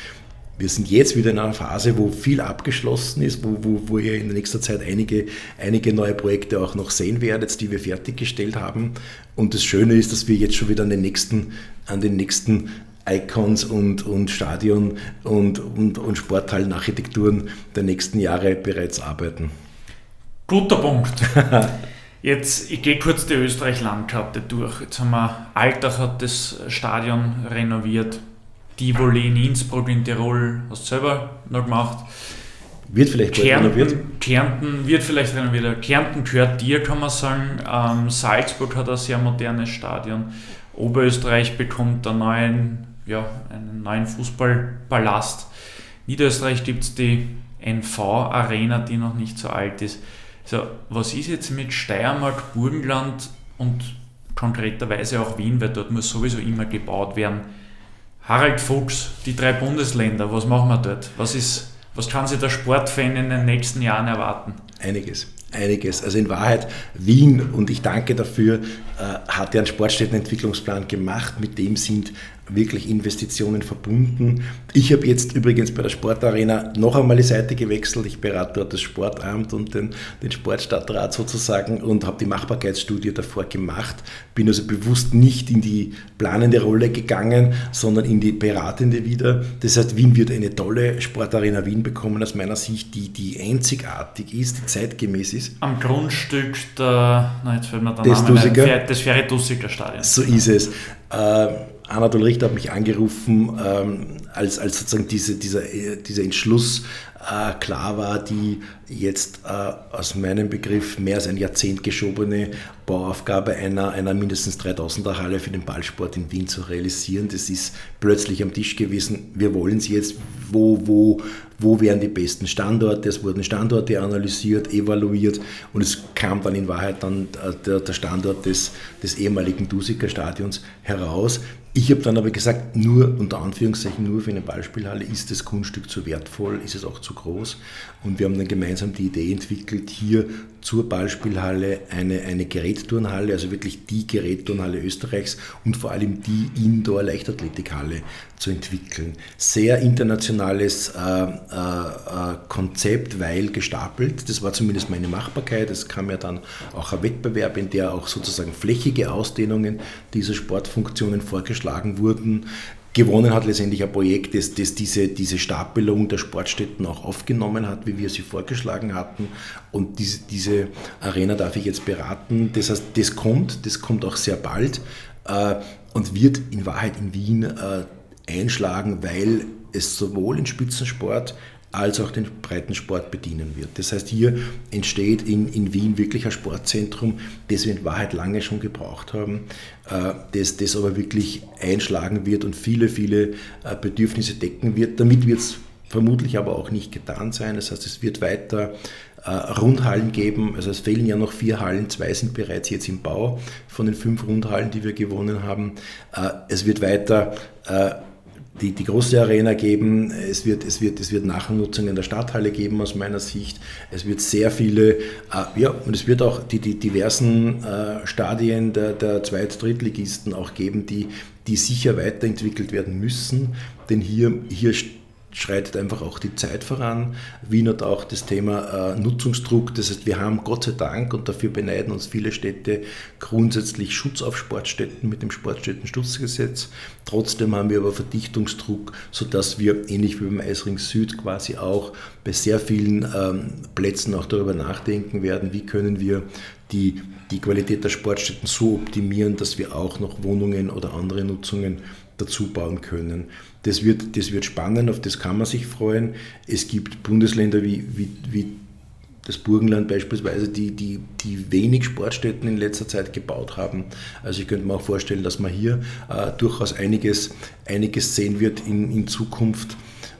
Speaker 4: wir sind jetzt wieder in einer Phase, wo viel abgeschlossen ist, wo, wo, wo ihr in der nächsten Zeit einige, einige neue Projekte auch noch sehen werdet, die wir fertiggestellt haben. Und das Schöne ist, dass wir jetzt schon wieder an den nächsten, an den nächsten Icons und, und Stadion und, und, und Sporthallenarchitekturen der nächsten Jahre bereits arbeiten.
Speaker 5: Guter Punkt. Jetzt, ich gehe kurz die Österreich-Landkarte durch. Jetzt haben wir, Altach hat das Stadion renoviert. Tivoli in Innsbruck in Tirol hast du selber noch gemacht.
Speaker 4: Wird vielleicht
Speaker 5: Kärnten, renoviert? Kärnten wird vielleicht renoviert. Kärnten gehört dir, kann man sagen. Ähm, Salzburg hat ein sehr modernes Stadion. Oberösterreich bekommt einen neuen, ja, einen neuen Fußballpalast. Niederösterreich gibt es die NV-Arena, die noch nicht so alt ist. So, was ist jetzt mit Steiermark, Burgenland und konkreterweise auch Wien, weil dort muss sowieso immer gebaut werden. Harald Fuchs, die drei Bundesländer, was machen wir dort? Was, ist, was kann sich der Sportfan in den nächsten Jahren erwarten?
Speaker 4: Einiges einiges. Also in Wahrheit, Wien, und ich danke dafür, äh, hat ja einen Sportstättenentwicklungsplan gemacht, mit dem sind wirklich Investitionen verbunden. Ich habe jetzt übrigens bei der Sportarena noch einmal die Seite gewechselt. Ich berate dort das Sportamt und den, den Sportstadtrat sozusagen und habe die Machbarkeitsstudie davor gemacht. Bin also bewusst nicht in die planende Rolle gegangen, sondern in die beratende wieder. Das heißt, Wien wird eine tolle Sportarena Wien bekommen, aus meiner Sicht, die, die einzigartig ist, die zeitgemäß ist.
Speaker 5: Am Grundstück der, na jetzt fällt mir der des Name, des Ferry-Dussiger Stadions.
Speaker 4: So ist es. Äh, Anatol Richter hat mich angerufen, ähm, als, als sozusagen diese, dieser, dieser Entschluss äh, klar war, die jetzt äh, aus meinem Begriff mehr als ein Jahrzehnt geschobene Bauaufgabe einer, einer mindestens 3000er Halle für den Ballsport in Wien zu realisieren. Das ist plötzlich am Tisch gewesen. Wir wollen es jetzt. Wo, wo, wo wären die besten Standorte? Es wurden Standorte analysiert, evaluiert und es kam dann in Wahrheit dann äh, der, der Standort des, des ehemaligen Dusiker Stadions heraus. Ich habe dann aber gesagt, nur unter Anführungszeichen nur für eine Ballspielhalle ist das Kunststück zu wertvoll, ist es auch zu groß. Und wir haben dann gemeinsam die Idee entwickelt, hier zur Ballspielhalle eine, eine Gerätturnhalle, also wirklich die Gerätturnhalle Österreichs und vor allem die Indoor-Leichtathletikhalle zu entwickeln. Sehr internationales äh, äh, äh, Konzept, weil gestapelt. Das war zumindest meine Machbarkeit. Es kam ja dann auch ein Wettbewerb, in der auch sozusagen flächige Ausdehnungen dieser Sportfunktionen vorgeschlagen wurden. Gewonnen hat letztendlich ein Projekt, das, das diese, diese Stapelung der Sportstätten auch aufgenommen hat, wie wir sie vorgeschlagen hatten. Und diese, diese Arena darf ich jetzt beraten. Das heißt, das kommt, das kommt auch sehr bald äh, und wird in Wahrheit in Wien äh, einschlagen, weil es sowohl im Spitzensport als auch den Breitensport bedienen wird. Das heißt, hier entsteht in, in Wien wirklich ein Sportzentrum, das wir in Wahrheit lange schon gebraucht haben, äh, das, das aber wirklich einschlagen wird und viele, viele äh, Bedürfnisse decken wird. Damit wird es vermutlich aber auch nicht getan sein. Das heißt, es wird weiter äh, Rundhallen geben. Also es fehlen ja noch vier Hallen, zwei sind bereits jetzt im Bau von den fünf Rundhallen, die wir gewonnen haben. Es wird weiter die, die große Arena geben. Es wird, es, wird, es wird Nachnutzung in der Stadthalle geben aus meiner Sicht. Es wird sehr viele, äh, ja, und es wird auch die, die diversen äh, Stadien der, der Zweit-, Drittligisten auch geben, die, die sicher weiterentwickelt werden müssen. Denn hier, hier schreitet einfach auch die Zeit voran. Wien hat auch das Thema äh, Nutzungsdruck. Das heißt, wir haben Gott sei Dank, und dafür beneiden uns viele Städte, grundsätzlich Schutz auf Sportstätten mit dem Sportstättenschutzgesetz. Trotzdem haben wir aber Verdichtungsdruck, sodass wir, ähnlich wie beim Eisring Süd, quasi auch bei sehr vielen ähm, Plätzen auch darüber nachdenken werden, wie können wir die, die Qualität der Sportstätten so optimieren, dass wir auch noch Wohnungen oder andere Nutzungen dazu bauen können. Das wird, das wird spannend, auf das kann man sich freuen. Es gibt Bundesländer wie, wie, wie das Burgenland beispielsweise, die, die, die wenig Sportstätten in letzter Zeit gebaut haben. Also ich könnte mir auch vorstellen, dass man hier äh, durchaus einiges, einiges sehen wird in, in Zukunft.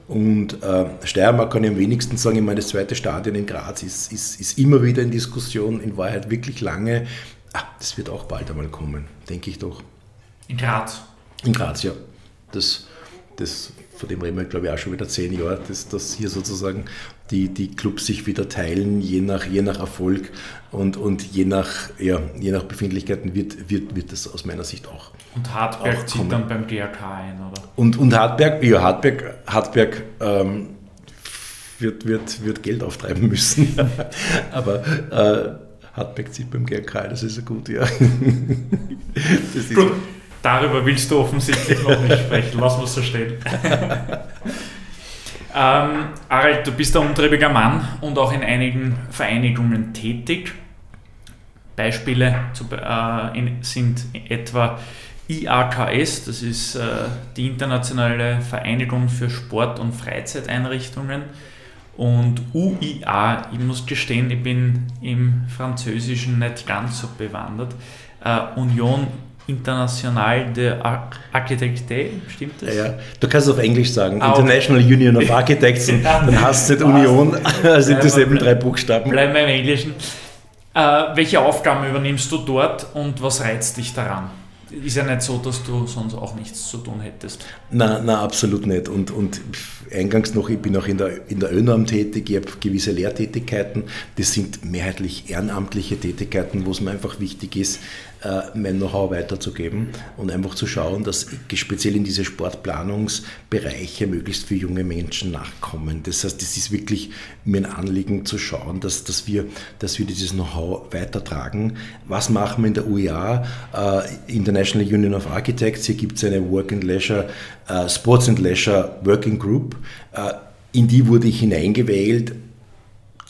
Speaker 4: Und äh, Steiermark kann ich am wenigsten sagen, ich meine, das zweite Stadion in Graz ist, ist, ist immer wieder in Diskussion, in Wahrheit wirklich lange. Ah, das wird auch bald einmal kommen, denke ich doch.
Speaker 5: In Graz?
Speaker 4: In Graz, ja. Das, das, von dem reden wir, glaube ich, auch schon wieder zehn Jahre, dass, dass hier sozusagen die, die Clubs sich wieder teilen, je nach, je nach Erfolg und, und je, nach, ja, je nach Befindlichkeiten wird, wird, wird das aus meiner Sicht auch.
Speaker 5: Und Hartberg zieht dann beim GRK ein, oder?
Speaker 4: Und, und Hartberg, ja, Hartberg, Hartberg ähm, wird, wird, wird Geld auftreiben müssen. Aber äh, Hartberg zieht beim GRK, das ist ja gut, ja.
Speaker 5: Gut, darüber willst du offensichtlich noch nicht sprechen, wir es so stehen. ähm, Harald, du bist ein umtriebiger Mann und auch in einigen Vereinigungen tätig. Beispiele zu, äh, in, sind etwa IAKS, das ist äh, die Internationale Vereinigung für Sport- und Freizeiteinrichtungen und UIA, ich muss gestehen, ich bin im Französischen nicht ganz so bewandert. Uh, Union Internationale de Architecte, stimmt das?
Speaker 4: Ja, du kannst es auf Englisch sagen, ah, International Union of Architects, und dann hast du nicht Union, also sind dieselben drei Buchstaben.
Speaker 5: Bleiben wir im Englischen. Uh, welche Aufgaben übernimmst du dort und was reizt dich daran? Ist ja nicht so, dass du sonst auch nichts zu tun hättest.
Speaker 4: Nein, na absolut nicht. Und, und eingangs noch, ich bin auch in der, in der ÖNORM tätig, ich habe gewisse Lehrtätigkeiten. Das sind mehrheitlich ehrenamtliche Tätigkeiten, wo es mir einfach wichtig ist, äh, mein Know-how weiterzugeben und einfach zu schauen, dass speziell in diese Sportplanungsbereiche möglichst für junge Menschen nachkommen. Das heißt, es ist wirklich mir ein Anliegen zu schauen, dass, dass, wir, dass wir dieses Know-how weitertragen. Was machen wir in der UEA, äh, International Union of Architects? Hier gibt es eine Work and Leisure, äh, Sports and Leisure Working Group. in die wurde ich hineingewählt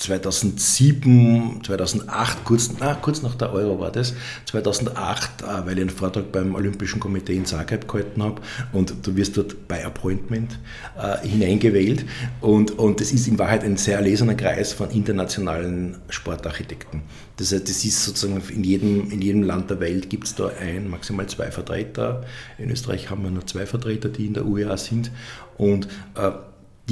Speaker 4: 2007, 2008, kurz, na, kurz nach der Euro war das, 2008, äh, weil ich einen Vortrag beim Olympischen Komitee in Zagreb gehalten habe und du wirst dort bei Appointment äh, hineingewählt und, und das ist in Wahrheit ein sehr erlesener Kreis von internationalen Sportarchitekten. Das heißt, das ist sozusagen in jedem, in jedem Land der Welt gibt es da ein, maximal zwei Vertreter. In Österreich haben wir nur zwei Vertreter, die in der UEA sind und äh,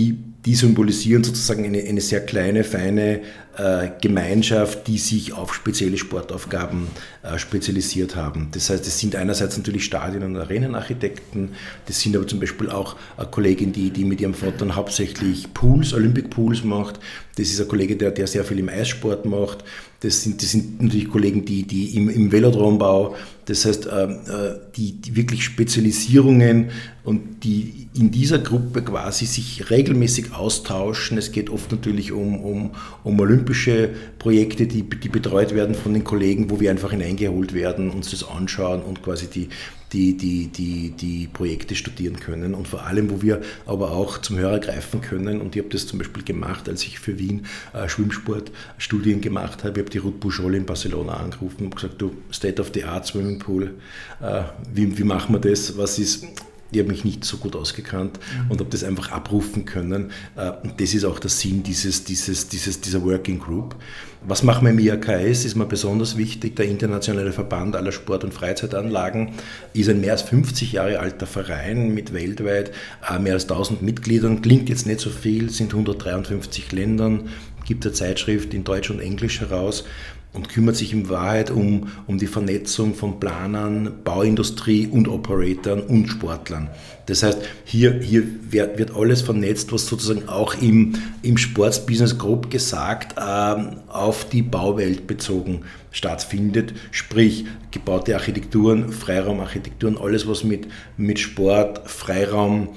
Speaker 4: die, die symbolisieren sozusagen eine, eine sehr kleine, feine äh, Gemeinschaft, die sich auf spezielle Sportaufgaben äh, spezialisiert haben. Das heißt, es sind einerseits natürlich Stadien- und Arenenarchitekten, das sind aber zum Beispiel auch eine Kollegin, die, die mit ihrem Vater hauptsächlich Pools, Olympic Pools macht. Das ist ein Kollege, der, der sehr viel im Eissport macht. Das sind, das sind natürlich Kollegen, die, die im, im Velodrombau, das heißt, ähm, äh, die, die wirklich Spezialisierungen und die in dieser Gruppe quasi sich regelmäßig austauschen. Es geht oft natürlich um, um, um olympische Projekte, die, die betreut werden von den Kollegen, wo wir einfach hineingeholt werden, uns das anschauen und quasi die, die, die, die, die Projekte studieren können und vor allem, wo wir aber auch zum Hörer greifen können. Und ich habe das zum Beispiel gemacht, als ich für Wien äh, Schwimmsportstudien gemacht habe. Ich habe die Ruth Bouchol in Barcelona angerufen und gesagt, du, State of the Art Swimmingpool, äh, wie, wie machen wir das? Was ist ich habe mich nicht so gut ausgekannt mhm. und habe das einfach abrufen können. Äh, das ist auch der Sinn dieses, dieses, dieses, dieser Working Group. Was machen wir im IAKS? Ist mir besonders wichtig. Der Internationale Verband aller Sport- und Freizeitanlagen ist ein mehr als 50 Jahre alter Verein mit weltweit äh, mehr als 1000 Mitgliedern. Klingt jetzt nicht so viel, sind 153 Ländern, gibt eine Zeitschrift in Deutsch und Englisch heraus und kümmert sich in Wahrheit um, um die Vernetzung von Planern, Bauindustrie und Operatoren und Sportlern. Das heißt, hier, hier wird, wird alles vernetzt, was sozusagen auch im, im Sportsbusiness grob gesagt ähm, auf die Bauwelt bezogen stattfindet. Sprich, gebaute Architekturen, Freiraumarchitekturen, alles was mit, mit Sport, Freiraum,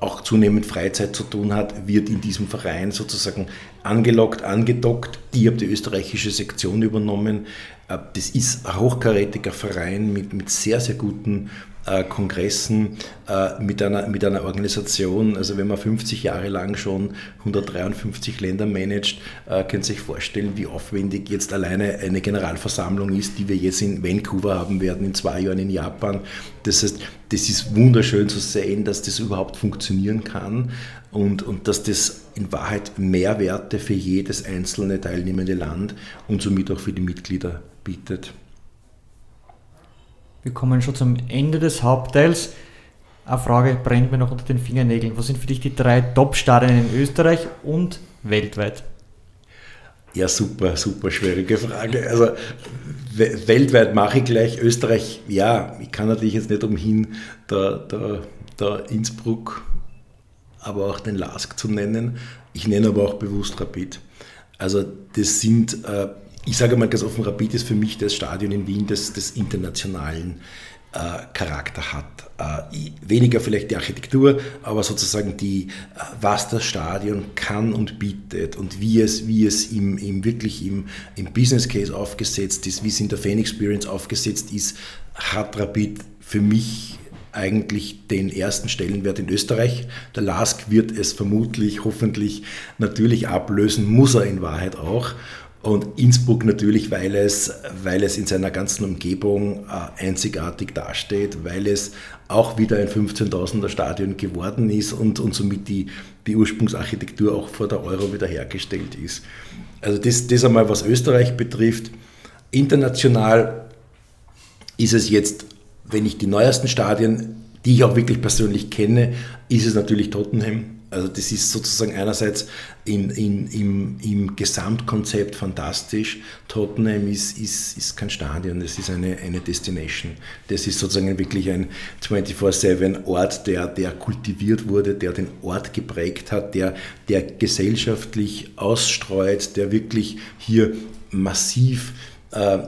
Speaker 4: auch zunehmend Freizeit zu tun hat, wird in diesem Verein sozusagen angelockt, angedockt. Ich habe die österreichische Sektion übernommen. Äh, das ist ein hochkarätiger Verein mit, mit sehr, sehr guten äh, Kongressen, äh, mit, einer, mit einer Organisation. Also wenn man 50 Jahre lang schon 153 Länder managt, äh, könnt ihr sich vorstellen, wie aufwendig jetzt alleine eine Generalversammlung ist, die wir jetzt in Vancouver haben werden, in zwei Jahren in Japan. Das heißt, das ist wunderschön zu sehen, dass das überhaupt funktionieren kann und, und dass das in Wahrheit Mehrwerte für jedes einzelne teilnehmende Land und somit auch für die Mitglieder bietet.
Speaker 3: Wir kommen schon zum Ende des Hauptteils. Eine Frage brennt mir noch unter den Fingernägeln. Was sind für dich die drei Top-Stadien in Österreich und weltweit?
Speaker 4: Ja, super, super schwierige Frage. Also weltweit mache ich gleich Österreich, ja, ich kann natürlich jetzt nicht umhin, da, da, da Innsbruck, aber auch den Lask zu nennen. Ich nenne aber auch bewusst Rapid. Also das sind, ich sage mal ganz offen, Rapid ist für mich das Stadion in Wien des, des internationalen äh, Charakter hat. Äh, weniger vielleicht die Architektur, aber sozusagen die, äh, was das Stadion kann und bietet und wie es, wie es im, im wirklich im, im Business Case aufgesetzt ist, wie es in der Fan Experience aufgesetzt ist, hat Rapid für mich eigentlich den ersten Stellenwert in Österreich. Der LASK wird es vermutlich, hoffentlich natürlich ablösen, muss er in Wahrheit auch. Und Innsbruck natürlich, weil es, weil es in seiner ganzen Umgebung äh, einzigartig dasteht, weil es auch wieder ein 15.000er Stadion geworden ist und, und somit die, die Ursprungsarchitektur auch vor der Euro wiederhergestellt ist. Also das, das einmal, was Österreich betrifft. International ist es jetzt, wenn ich die neuesten Stadien, die ich auch wirklich persönlich kenne, ist es natürlich Tottenham also das ist sozusagen einerseits in, in, im, im Gesamtkonzept fantastisch. Tottenham ist, ist, ist kein Stadion, das ist eine, eine Destination. Das ist sozusagen wirklich ein 24-7 Ort, der, der kultiviert wurde, der den Ort geprägt hat, der, der gesellschaftlich ausstreut, der wirklich hier massiv äh,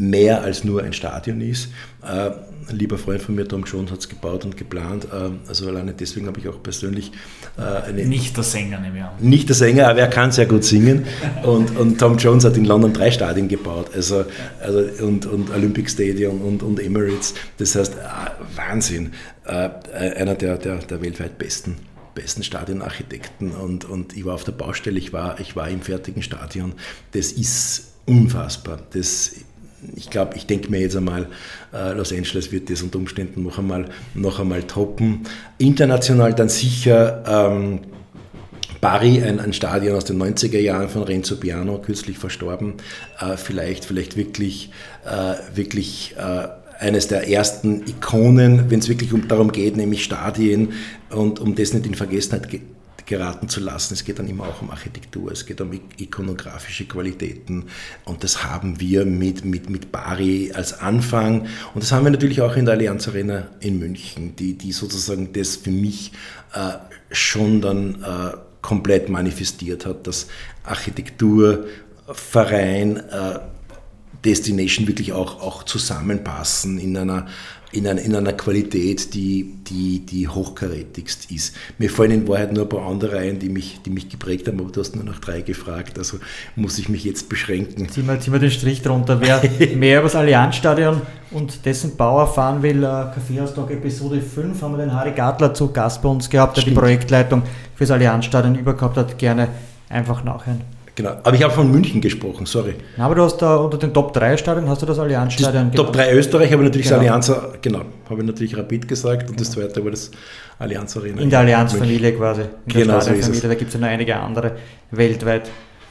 Speaker 4: mehr als nur ein Stadion ist. Äh, ein lieber Freund von mir, Tom Jones, hat es gebaut und geplant. Äh, also alleine deswegen habe ich auch persönlich
Speaker 5: äh, eine. Nicht der Sänger, nehme ich an.
Speaker 4: Nicht der Sänger, aber er kann sehr gut singen. Und, und Tom Jones hat in London drei Stadien gebaut. Also, also und, und Olympic Stadium und, und Emirates. Das heißt, Wahnsinn. Einer der, der, der weltweit besten besten Stadionarchitekten und, und ich war auf der Baustelle, ich war, ich war im fertigen Stadion. Das ist unfassbar. Das ich glaube, ich denke mir jetzt einmal, äh, Los Angeles wird das unter Umständen noch einmal, noch einmal toppen. International dann sicher ähm, Bari, ein, ein, Stadion aus den 90er Jahren von Renzo Piano, kürzlich verstorben. Äh, vielleicht, vielleicht wirklich, äh, wirklich äh, eines der ersten Ikonen, wenn es wirklich um, darum geht, nämlich Stadien und um das nicht in Vergessenheit geraten zu lassen. Es geht dann immer auch um Architektur, es geht um ikonografische Qualitäten und das haben wir mit, mit, mit Bari als Anfang und das haben wir natürlich auch in der Allianz Arena in München, die, die sozusagen das für mich äh, schon dann äh, komplett manifestiert hat, dass Architektur, Verein, äh, Destination wirklich auch, auch zusammenpassen in einer in, ein, in einer Qualität, die, die, die hochkarätigst ist. Mir fallen in Wahrheit nur ein paar andere ein, die mich, die mich geprägt haben, aber du hast nur noch drei gefragt, also muss ich mich jetzt beschränken.
Speaker 3: Ziehen wir, ziehen wir den Strich drunter. Wer mehr über das Allianzstadion und dessen Bau erfahren will, äh, Kaffeehaustag Episode 5, haben wir den Harry Gartler zu Gast bei uns gehabt, der Stimmt. die Projektleitung für das Allianzstadion übergehabt hat. Gerne einfach nachhören.
Speaker 4: Genau, aber ich habe von München gesprochen, sorry.
Speaker 3: Na, aber du hast da unter den Top 3 Stadien, hast du das Allianz-Stadion
Speaker 4: Top 3 Österreich, aber natürlich genau. das Allianz, genau, habe ich natürlich Rapid gesagt und genau. das zweite war das Allianz Arena.
Speaker 3: In der Allianz-Familie quasi. In genau, der so ist es. Da gibt es ja noch einige andere weltweit.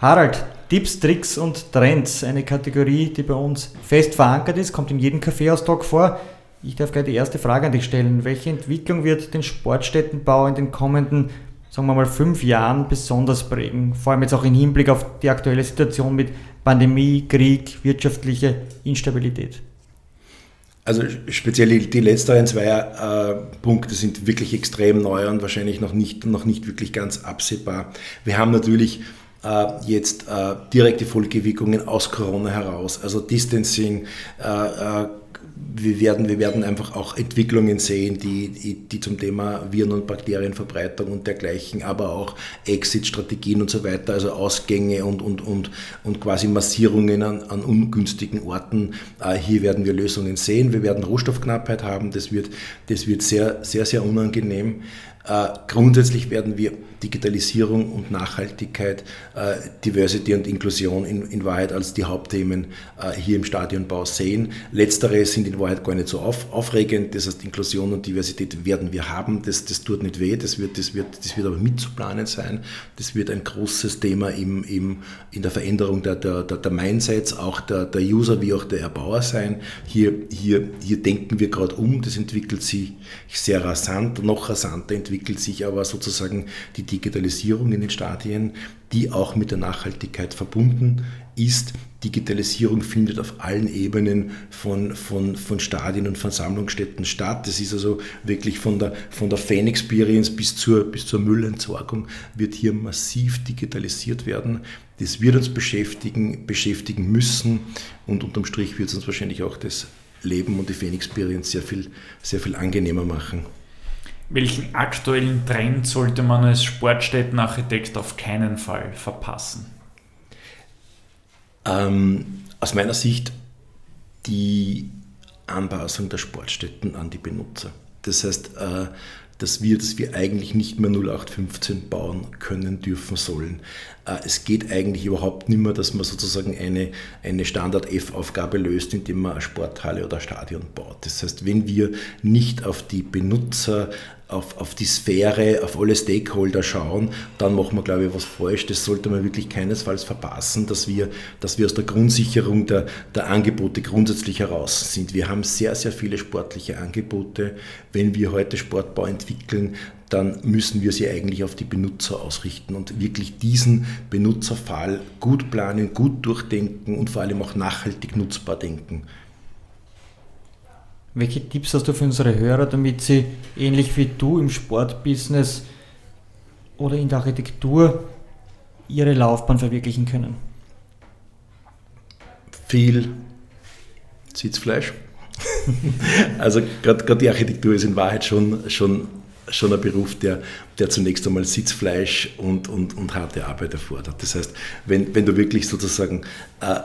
Speaker 3: Harald, Tipps, Tricks und Trends, eine Kategorie, die bei uns fest verankert ist, kommt in jedem Kaffeehaustalk vor. Ich darf gleich die erste Frage an dich stellen. Welche Entwicklung wird den Sportstättenbau in den kommenden, sagen wir mal, fünf Jahren besonders prägen? Vor allem jetzt auch im Hinblick auf die aktuelle Situation mit Pandemie, Krieg, wirtschaftliche Instabilität.
Speaker 4: Also speziell die letzteren zwei äh, Punkte sind wirklich extrem neu und wahrscheinlich noch nicht, noch nicht wirklich ganz absehbar. Wir haben natürlich jetzt äh, direkte Folgewirkungen aus Corona heraus, also Distancing, äh, wir werden, wir werden einfach auch Entwicklungen sehen, die, die, zum Thema Viren- und Bakterienverbreitung und dergleichen, aber auch Exit-Strategien und so weiter, also Ausgänge und, und, und, und quasi Massierungen an, an ungünstigen Orten. hier werden wir Lösungen sehen. Wir werden Rohstoffknappheit haben. Das wird, das wird sehr, sehr, sehr unangenehm. Äh, grundsätzlich werden wir Digitalisierung und Nachhaltigkeit, äh, Diversity und Inklusion in, in Wahrheit als die Hauptthemen äh, hier im Stadionbau sehen. Letztere sind in Wahrheit gar nicht so auf, aufregend. Das heißt, Inklusion und Diversität werden wir haben. Das, das tut nicht weh. Das wird, das, wird, das wird aber mitzuplanen sein. Das wird ein großes Thema im, im, in der Veränderung der, der, der, der Mindsets, auch der, der User wie auch der Erbauer sein. Hier, hier, hier denken wir gerade um. Das entwickelt sich sehr rasant. Noch rasanter entwickelt sich aber sozusagen die Digitalisierung in den Stadien, die auch mit der Nachhaltigkeit verbunden ist. Digitalisierung findet auf allen Ebenen von, von, von Stadien und Versammlungsstätten statt. Das ist also wirklich von der, von der Fan-Experience bis zur, bis zur Müllentsorgung wird hier massiv digitalisiert werden. Das wird uns beschäftigen, beschäftigen müssen und unterm Strich wird es uns wahrscheinlich auch das Leben und die Fan-Experience sehr viel, sehr viel angenehmer machen.
Speaker 5: Welchen aktuellen Trend sollte man als Sportstättenarchitekt auf keinen Fall verpassen?
Speaker 4: Ähm, aus meiner Sicht die Anpassung der Sportstätten an die Benutzer. Das heißt, äh, dass wir, dass wir eigentlich nicht mehr 0815 bauen können, dürfen, sollen. Äh, es geht eigentlich überhaupt nicht mehr, dass man sozusagen eine, eine Standard-F-Aufgabe löst, indem man eine Sporthalle oder ein Stadion baut. Das heißt, wenn wir nicht auf die Benutzer auf, auf die Sphäre, auf alle Stakeholder schauen, dann machen wir, glaube ich, was falsch. Das sollte man wirklich keinesfalls verpassen, dass wir, dass wir aus der Grundsicherung der, der Angebote grundsätzlich heraus sind. Wir haben sehr, sehr viele sportliche Angebote. Wenn wir heute Sportbau entwickeln, dann müssen wir sie eigentlich auf die Benutzer ausrichten und wirklich diesen Benutzerfall gut planen, gut durchdenken und vor allem auch nachhaltig nutzbar denken.
Speaker 3: Welche Tipps hast du für unsere Hörer, damit sie ähnlich wie du im Sportbusiness oder in der Architektur ihre Laufbahn verwirklichen können?
Speaker 4: Viel Sitzfleisch. also gerade die Architektur ist in Wahrheit schon, schon, schon ein Beruf, der, der zunächst einmal Sitzfleisch und, und, und harte Arbeit erfordert. Das heißt, wenn, wenn du wirklich sozusagen äh,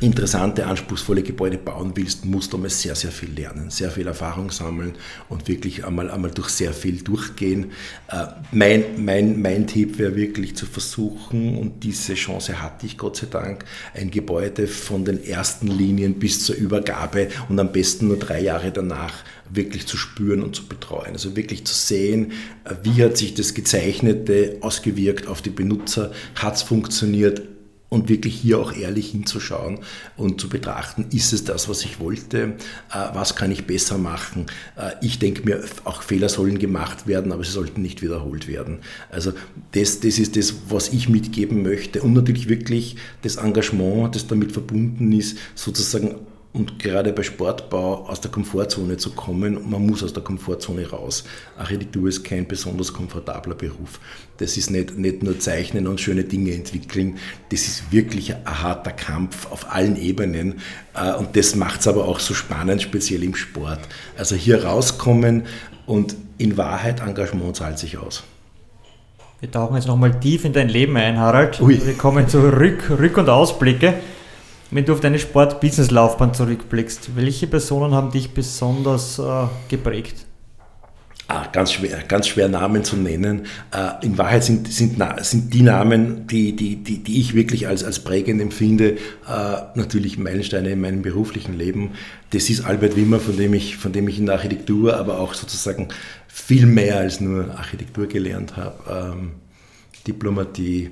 Speaker 4: interessante, anspruchsvolle Gebäude bauen willst, musst du einmal sehr, sehr viel lernen, sehr viel Erfahrung sammeln und wirklich einmal, einmal durch sehr viel durchgehen. Äh, mein, mein, mein Tipp wäre wirklich zu versuchen, und diese Chance hatte ich Gott sei Dank, ein Gebäude von den ersten Linien bis zur Übergabe und am besten nur drei Jahre danach wirklich zu spüren und zu betreuen. Also wirklich zu sehen, äh, wie hat sich das Gezeichnete ausgewirkt auf die Benutzer, hat es funktioniert, und wirklich hier auch ehrlich hinzuschauen und zu betrachten, ist es das, was ich wollte, äh, was kann ich besser machen. Äh, ich denke mir, auch Fehler sollen gemacht werden, aber sie sollten nicht wiederholt werden. Also das, das ist das, was ich mitgeben möchte und natürlich wirklich das Engagement, das damit verbunden ist, sozusagen und gerade bei Sportbau aus der Komfortzone zu kommen, man muss aus der Komfortzone raus. Architektur ist kein besonders komfortabler Beruf. Das ist nicht, nicht nur Zeichnen und schöne Dinge entwickeln, das ist wirklich ein harter Kampf auf allen Ebenen äh, und das macht es aber auch so spannend, speziell im Sport. Also hier rauskommen und in Wahrheit Engagement zahlt sich aus.
Speaker 3: Wir tauchen jetzt nochmal tief in dein Leben ein, Harald. Ui. Wir kommen zurück, Rück- und Ausblicke. Wenn du auf deine Sport-Business-Laufbahn zurückblickst, welche Personen haben dich besonders äh, geprägt?
Speaker 4: Ah, ganz schwer, ganz schwer Namen zu nennen. Äh, in Wahrheit sind, sind, sind die Namen, die, die, die, die ich wirklich als, als prägend empfinde, äh, natürlich Meilensteine in meinem beruflichen Leben. Das ist Albert Wimmer, von dem ich, von dem ich in der Architektur, aber auch sozusagen viel mehr als nur Architektur gelernt habe. Ähm, Diplomatie,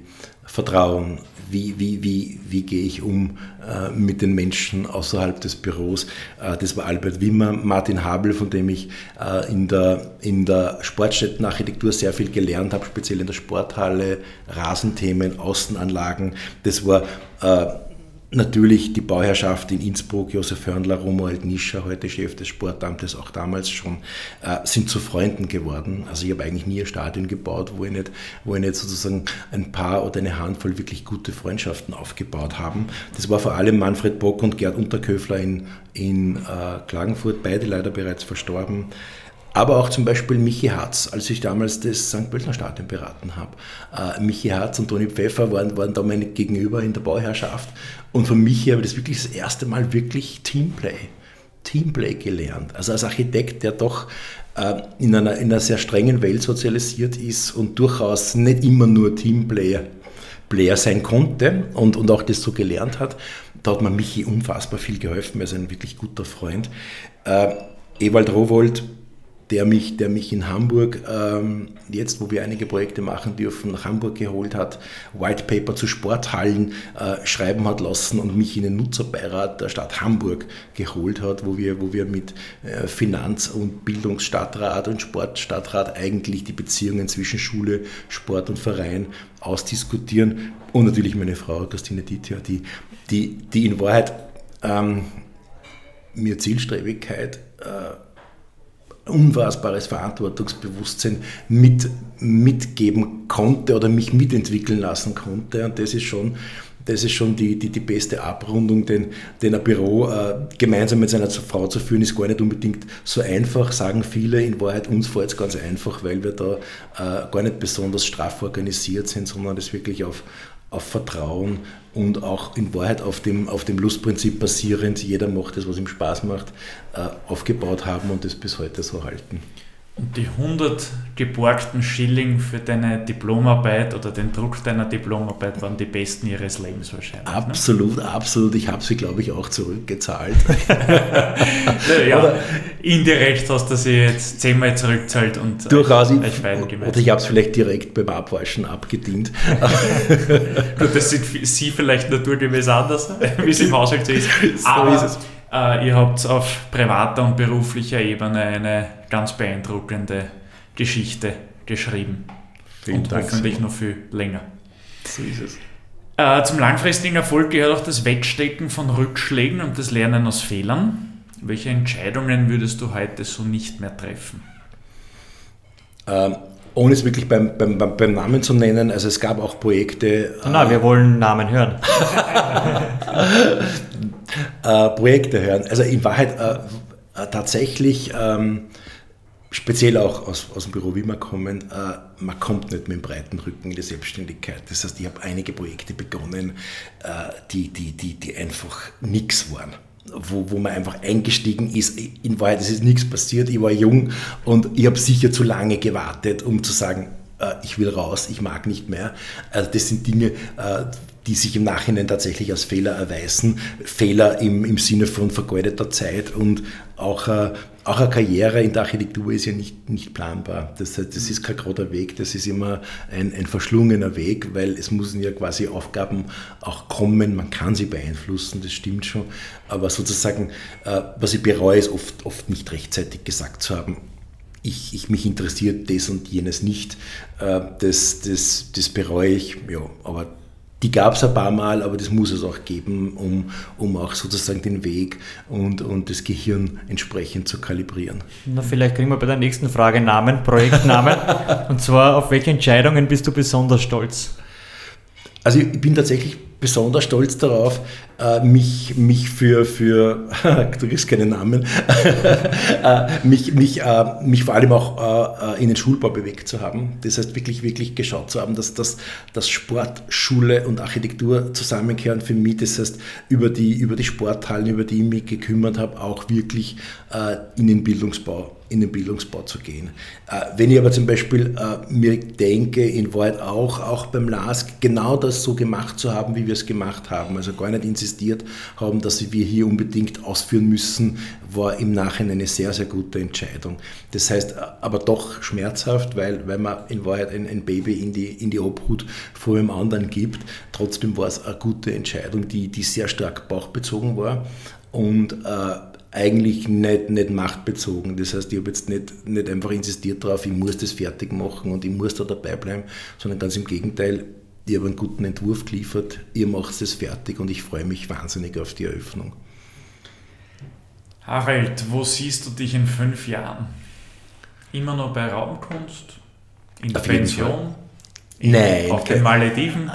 Speaker 4: Vertrauen, wie, wie, wie, wie gehe ich um äh, mit den Menschen außerhalb des Büros. Äh, das war Albert Wimmer, Martin Habel, von dem ich äh, in der, in der Sportstättenarchitektur sehr viel gelernt habe, speziell in der Sporthalle, Rasenthemen, Außenanlagen. Das war äh, Natürlich die Bauherrschaft in Innsbruck, Josef Hörnler, Romuald Nischer, heute Chef des Sportamtes, auch damals schon, äh, sind zu Freunden geworden. Also ich habe eigentlich nie ein Stadion gebaut, wo ich, nicht, wo ich nicht sozusagen ein paar oder eine Handvoll wirklich gute Freundschaften aufgebaut haben. Das war vor allem Manfred Bock und Gerd Unterköfler in, in äh, Klagenfurt, beide leider bereits verstorben aber auch zum Beispiel Michi Harz, als ich damals das St. Pöltener Stadion beraten habe. Äh, Michi Harz und Toni Pfeffer waren, waren da meine Gegenüber in der Bauherrschaft und von Michi habe ich das wirklich das erste Mal wirklich Teamplay, Teamplay gelernt. Also als Architekt, der doch äh, in, einer, in einer sehr strengen Welt sozialisiert ist und durchaus nicht immer nur Teamplayer Player sein konnte und, und auch das so gelernt hat. Da hat mir Michi unfassbar viel geholfen, er ist ein wirklich guter Freund. Äh, Ewald Rowold der mich, der mich in Hamburg, ähm, jetzt wo wir einige Projekte machen dürfen, nach Hamburg geholt hat, White Paper zu Sporthallen äh, schreiben hat lassen und mich in den Nutzerbeirat der Stadt Hamburg geholt hat, wo wir, wo wir mit äh, Finanz- und Bildungsstadtrat und Sportstadtrat eigentlich die Beziehungen zwischen Schule, Sport und Verein ausdiskutieren. Und natürlich meine Frau, Christine Dietja, die, die, die in Wahrheit ähm, mir Zielstrebigkeit äh, unfassbares Verantwortungsbewusstsein mit, mitgeben konnte oder mich mitentwickeln lassen konnte. Und das ist schon, das ist schon die, die, die beste Abrundung, denn, denn ein Büro äh, gemeinsam mit seiner Frau zu führen, ist gar nicht unbedingt so einfach, sagen viele. In Wahrheit uns fällt es ganz einfach, weil wir da äh, gar nicht besonders straff organisiert sind, sondern das wirklich auf, auf Vertrauen und auch in Wahrheit auf dem, auf dem Lustprinzip basierend, jeder macht das, was ihm Spaß macht, äh, aufgebaut haben und das bis heute so halten.
Speaker 5: Und die 100 geborgten Schilling für deine Diplomarbeit oder den Druck deiner Diplomarbeit waren die besten ihres Lebens wahrscheinlich.
Speaker 4: Ne? Absolut, ne? absolut. Ich habe sie, glaube ich, auch zurückgezahlt.
Speaker 5: ja, oder, indirekt hast du sie jetzt zehnmal zurückgezahlt und
Speaker 4: durchaus euch, euch Oder ich habe es vielleicht direkt beim Abwaschen abgedient.
Speaker 5: Gut, das sind sie vielleicht naturgemäß anders, wie es im Haushalt so ist. Aber so ist es. Äh, ihr habt auf privater und beruflicher Ebene eine ganz beeindruckende Geschichte geschrieben. Vielen und Dank hoffentlich noch viel länger.
Speaker 4: So ist es.
Speaker 5: Äh, zum langfristigen Erfolg gehört auch das Wegstecken von Rückschlägen und das Lernen aus Fehlern. Welche Entscheidungen würdest du heute so nicht mehr treffen?
Speaker 4: Ähm, ohne es wirklich beim, beim, beim, Namen zu nennen, also es gab auch Projekte.
Speaker 3: Na, äh, wir wollen Namen hören.
Speaker 4: äh, Projekte hören. Also in Wahrheit äh, äh, tatsächlich, ähm, speziell auch aus, aus dem Büro wie wir kommen, äh, man kommt nicht mit dem breiten Rücken in die Selbstständigkeit. Das heißt, ich habe einige Projekte begonnen, äh, die, die, die, die einfach nichts waren wo, wo man einfach eingestiegen ist. In Wahrheit ist nichts passiert. Ich war jung und ich habe sicher zu lange gewartet, um zu sagen, äh, ich will raus, ich mag nicht mehr. Also das sind Dinge, äh, die sich im Nachhinein tatsächlich als Fehler erweisen. Fehler im, im Sinne von vergeudeter Zeit und auch, äh, auch eine Karriere in der Architektur ist ja nicht, nicht planbar. Das, das ist kein gerader Weg, das ist immer ein, ein verschlungener Weg, weil es müssen ja quasi Aufgaben auch kommen, man kann sie beeinflussen, das stimmt schon. Aber sozusagen, äh, was ich bereue, ist oft, oft nicht rechtzeitig gesagt zu haben, ich, ich, mich interessiert das und jenes nicht. Äh, das, das, das bereue ich, ja, aber die gab es ein paar Mal, aber das muss es auch geben, um, um auch sozusagen den Weg und, und das Gehirn entsprechend zu kalibrieren.
Speaker 3: Na, vielleicht kriegen wir bei der nächsten Frage Namen, Projektnamen. und zwar, auf welche Entscheidungen bist du besonders stolz?
Speaker 4: Also ich bin tatsächlich besonders stolz darauf, äh, mich, mich für, für du kriegst keinen Namen, äh, mich, mich, äh, mich vor allem auch in den Schulbau bewegt zu haben. Das heißt, wirklich, wirklich geschaut zu haben, dass, dass, dass Sport, Schule und Architektur zusammenkehren für mich. Das heißt, über die, über die Sporthallen, über die ich mich gekümmert habe, auch wirklich in den Bildungsbau in den Bildungsbau zu gehen. Wenn ich aber zum Beispiel mir denke, in Wahrheit auch, auch beim LASK genau das so gemacht zu haben, wie wir es gemacht haben, also gar nicht ins insistiert haben, dass wir hier unbedingt ausführen müssen, war im Nachhinein eine sehr, sehr gute Entscheidung. Das heißt, aber doch schmerzhaft, weil, weil man in Wahrheit ein, ein Baby in die, in die Obhut vor dem anderen gibt. Trotzdem war es eine gute Entscheidung, die, die sehr stark bauchbezogen war und äh, eigentlich nicht, nicht machtbezogen. Das heißt, ich habe jetzt nicht, nicht einfach insistiert darauf, ich muss das fertig machen und ich muss da dabei bleiben, sondern ganz im Gegenteil, ich habe einen guten Entwurf geliefert, ihr macht es fertig und ich freue mich wahnsinnig auf die Eröffnung.
Speaker 5: Harald, wo siehst du dich in fünf Jahren? Immer noch bei Raumkunst? In der Pension?
Speaker 4: In, Nein.
Speaker 5: Auf den Malediven?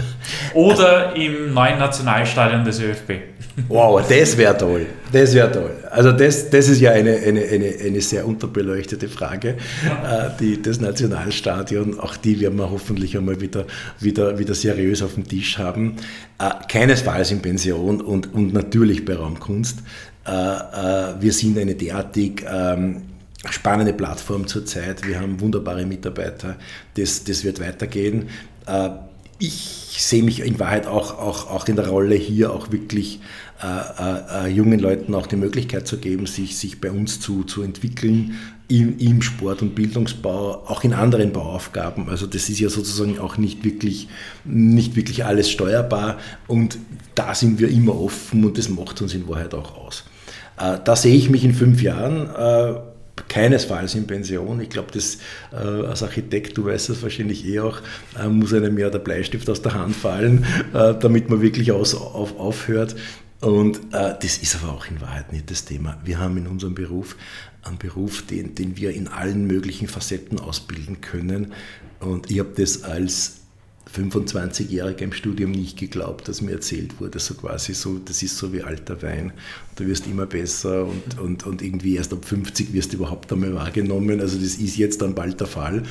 Speaker 5: Oder im neuen Nationalstadion des ÖFB?
Speaker 4: Wow, das wäre toll. Das wäre toll. Also das, das ist ja eine, eine, eine, eine sehr unterbeleuchtete Frage. Äh, die, das Nationalstadion, auch die werden wir hoffentlich einmal wieder, wieder, wieder seriös auf dem Tisch haben. Äh, keinesfalls in Pension und, und natürlich bei Raumkunst. Äh, wir sind eine derartig ähm, spannende Plattform zurzeit. Wir haben wunderbare Mitarbeiter. Das, das wird weitergehen. Äh, ich sehe mich in Wahrheit auch, auch, auch in der Rolle hier auch wirklich äh, äh, äh, jungen Leuten auch die Möglichkeit zu geben, sich, sich bei uns zu, zu entwickeln im, im Sport- und Bildungsbau, auch in anderen Bauaufgaben. Also das ist ja sozusagen auch nicht wirklich, nicht wirklich alles steuerbar und da sind wir immer offen und das macht uns in Wahrheit auch aus. Äh, da sehe ich mich in fünf Jahren keinesfalls in Pension. Ich glaube, das äh, als Architekt, du weißt es wahrscheinlich eh auch, äh, muss einem ja der Bleistift aus der Hand fallen, äh, damit man wirklich aus, auf, aufhört. Und äh, das ist aber auch in Wahrheit nicht das Thema. Wir haben in unserem Beruf einen Beruf, den, den wir in allen möglichen Facetten ausbilden können. Und ich habe das als 25-Jähriger im Studium nicht geglaubt, dass mir erzählt wurde, so quasi so, das ist so wie alter Wein. Du wirst immer besser und, und, und irgendwie erst ab 50 wirst du überhaupt einmal wahrgenommen. Also das ist jetzt dann bald der Fall.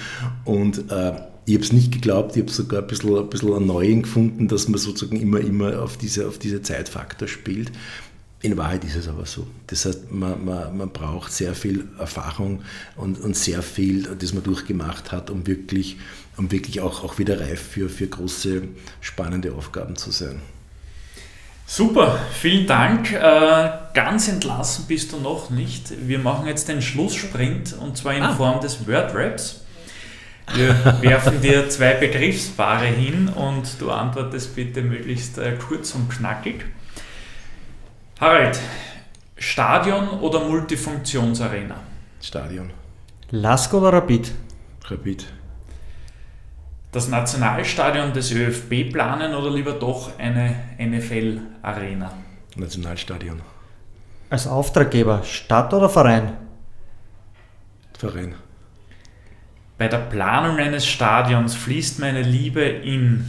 Speaker 4: Und äh, ich habe es nicht geglaubt, ich habe sogar ein bisschen, ein bisschen erneuend gefunden, dass man sozusagen immer, immer auf diese, auf diese Zeitfaktor spielt. In Wahrheit ist es aber so. Das heißt, man, man, man braucht sehr viel Erfahrung und, und sehr viel, das man durchgemacht hat, um wirklich, um wirklich auch, auch wieder reif für, für große, spannende Aufgaben zu sein.
Speaker 5: Super, vielen Dank. Äh, ganz entlassen bist du noch nicht. Wir machen jetzt den Schlusssprint und zwar in ah. Form des Word-Raps. Wir werfen dir zwei Begriffspaare hin und du antwortest bitte möglichst äh, kurz und knackig. Harald, Stadion oder Multifunktionsarena?
Speaker 4: Stadion.
Speaker 3: Lask oder Rapid?
Speaker 4: Rapid.
Speaker 5: Das Nationalstadion des ÖFB planen oder lieber doch eine NFL-Arena?
Speaker 4: Nationalstadion.
Speaker 3: Als Auftraggeber Stadt oder Verein?
Speaker 4: Verein.
Speaker 5: Bei der Planung eines Stadions fließt meine Liebe in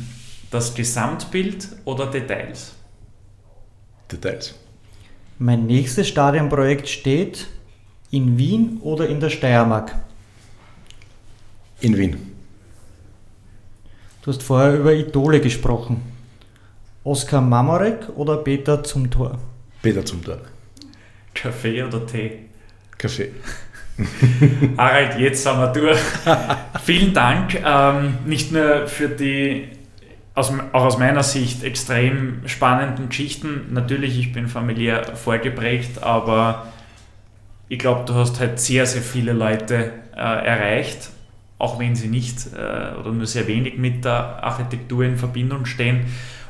Speaker 5: das Gesamtbild oder Details?
Speaker 4: Details.
Speaker 3: Mein nächstes Stadionprojekt steht in Wien oder in der Steiermark?
Speaker 4: In Wien.
Speaker 3: Du hast vorher über Idole gesprochen. Oskar Mamorek oder Peter zum Tor?
Speaker 4: Peter zum Tor.
Speaker 5: Kaffee oder Tee?
Speaker 4: Kaffee.
Speaker 5: Harald, jetzt sind wir durch. Vielen Dank, ähm, nicht nur für die aus, auch aus meiner Sicht extrem spannenden Geschichten. Natürlich, ich bin familiär vorgeprägt, aber ich glaube, du hast halt sehr, sehr viele Leute äh, erreicht, auch wenn sie nicht äh, oder nur sehr wenig mit der Architektur in Verbindung stehen.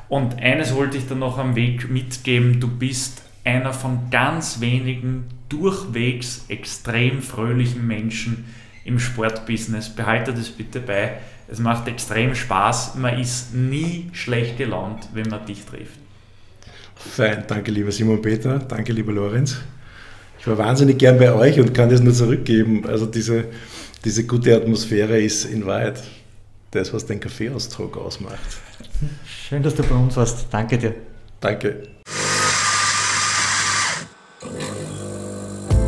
Speaker 5: Und eines wollte ich dann noch am Weg mitgeben, du bist einer von ganz wenigen durchwegs extrem fröhlichen Menschen im Sportbusiness. Behalte das bitte bei. Es macht extrem Spaß. Man ist nie schlecht gelaunt, wenn man dich trifft.
Speaker 4: Fein, danke lieber Simon Peter, danke lieber Lorenz. Ich war wahnsinnig gern bei euch und kann das nur zurückgeben. Also diese, diese gute Atmosphäre ist in Wahrheit das, was den Kaffeeaustrag ausmacht.
Speaker 3: Schön, dass du bei uns warst. Danke dir.
Speaker 4: Danke.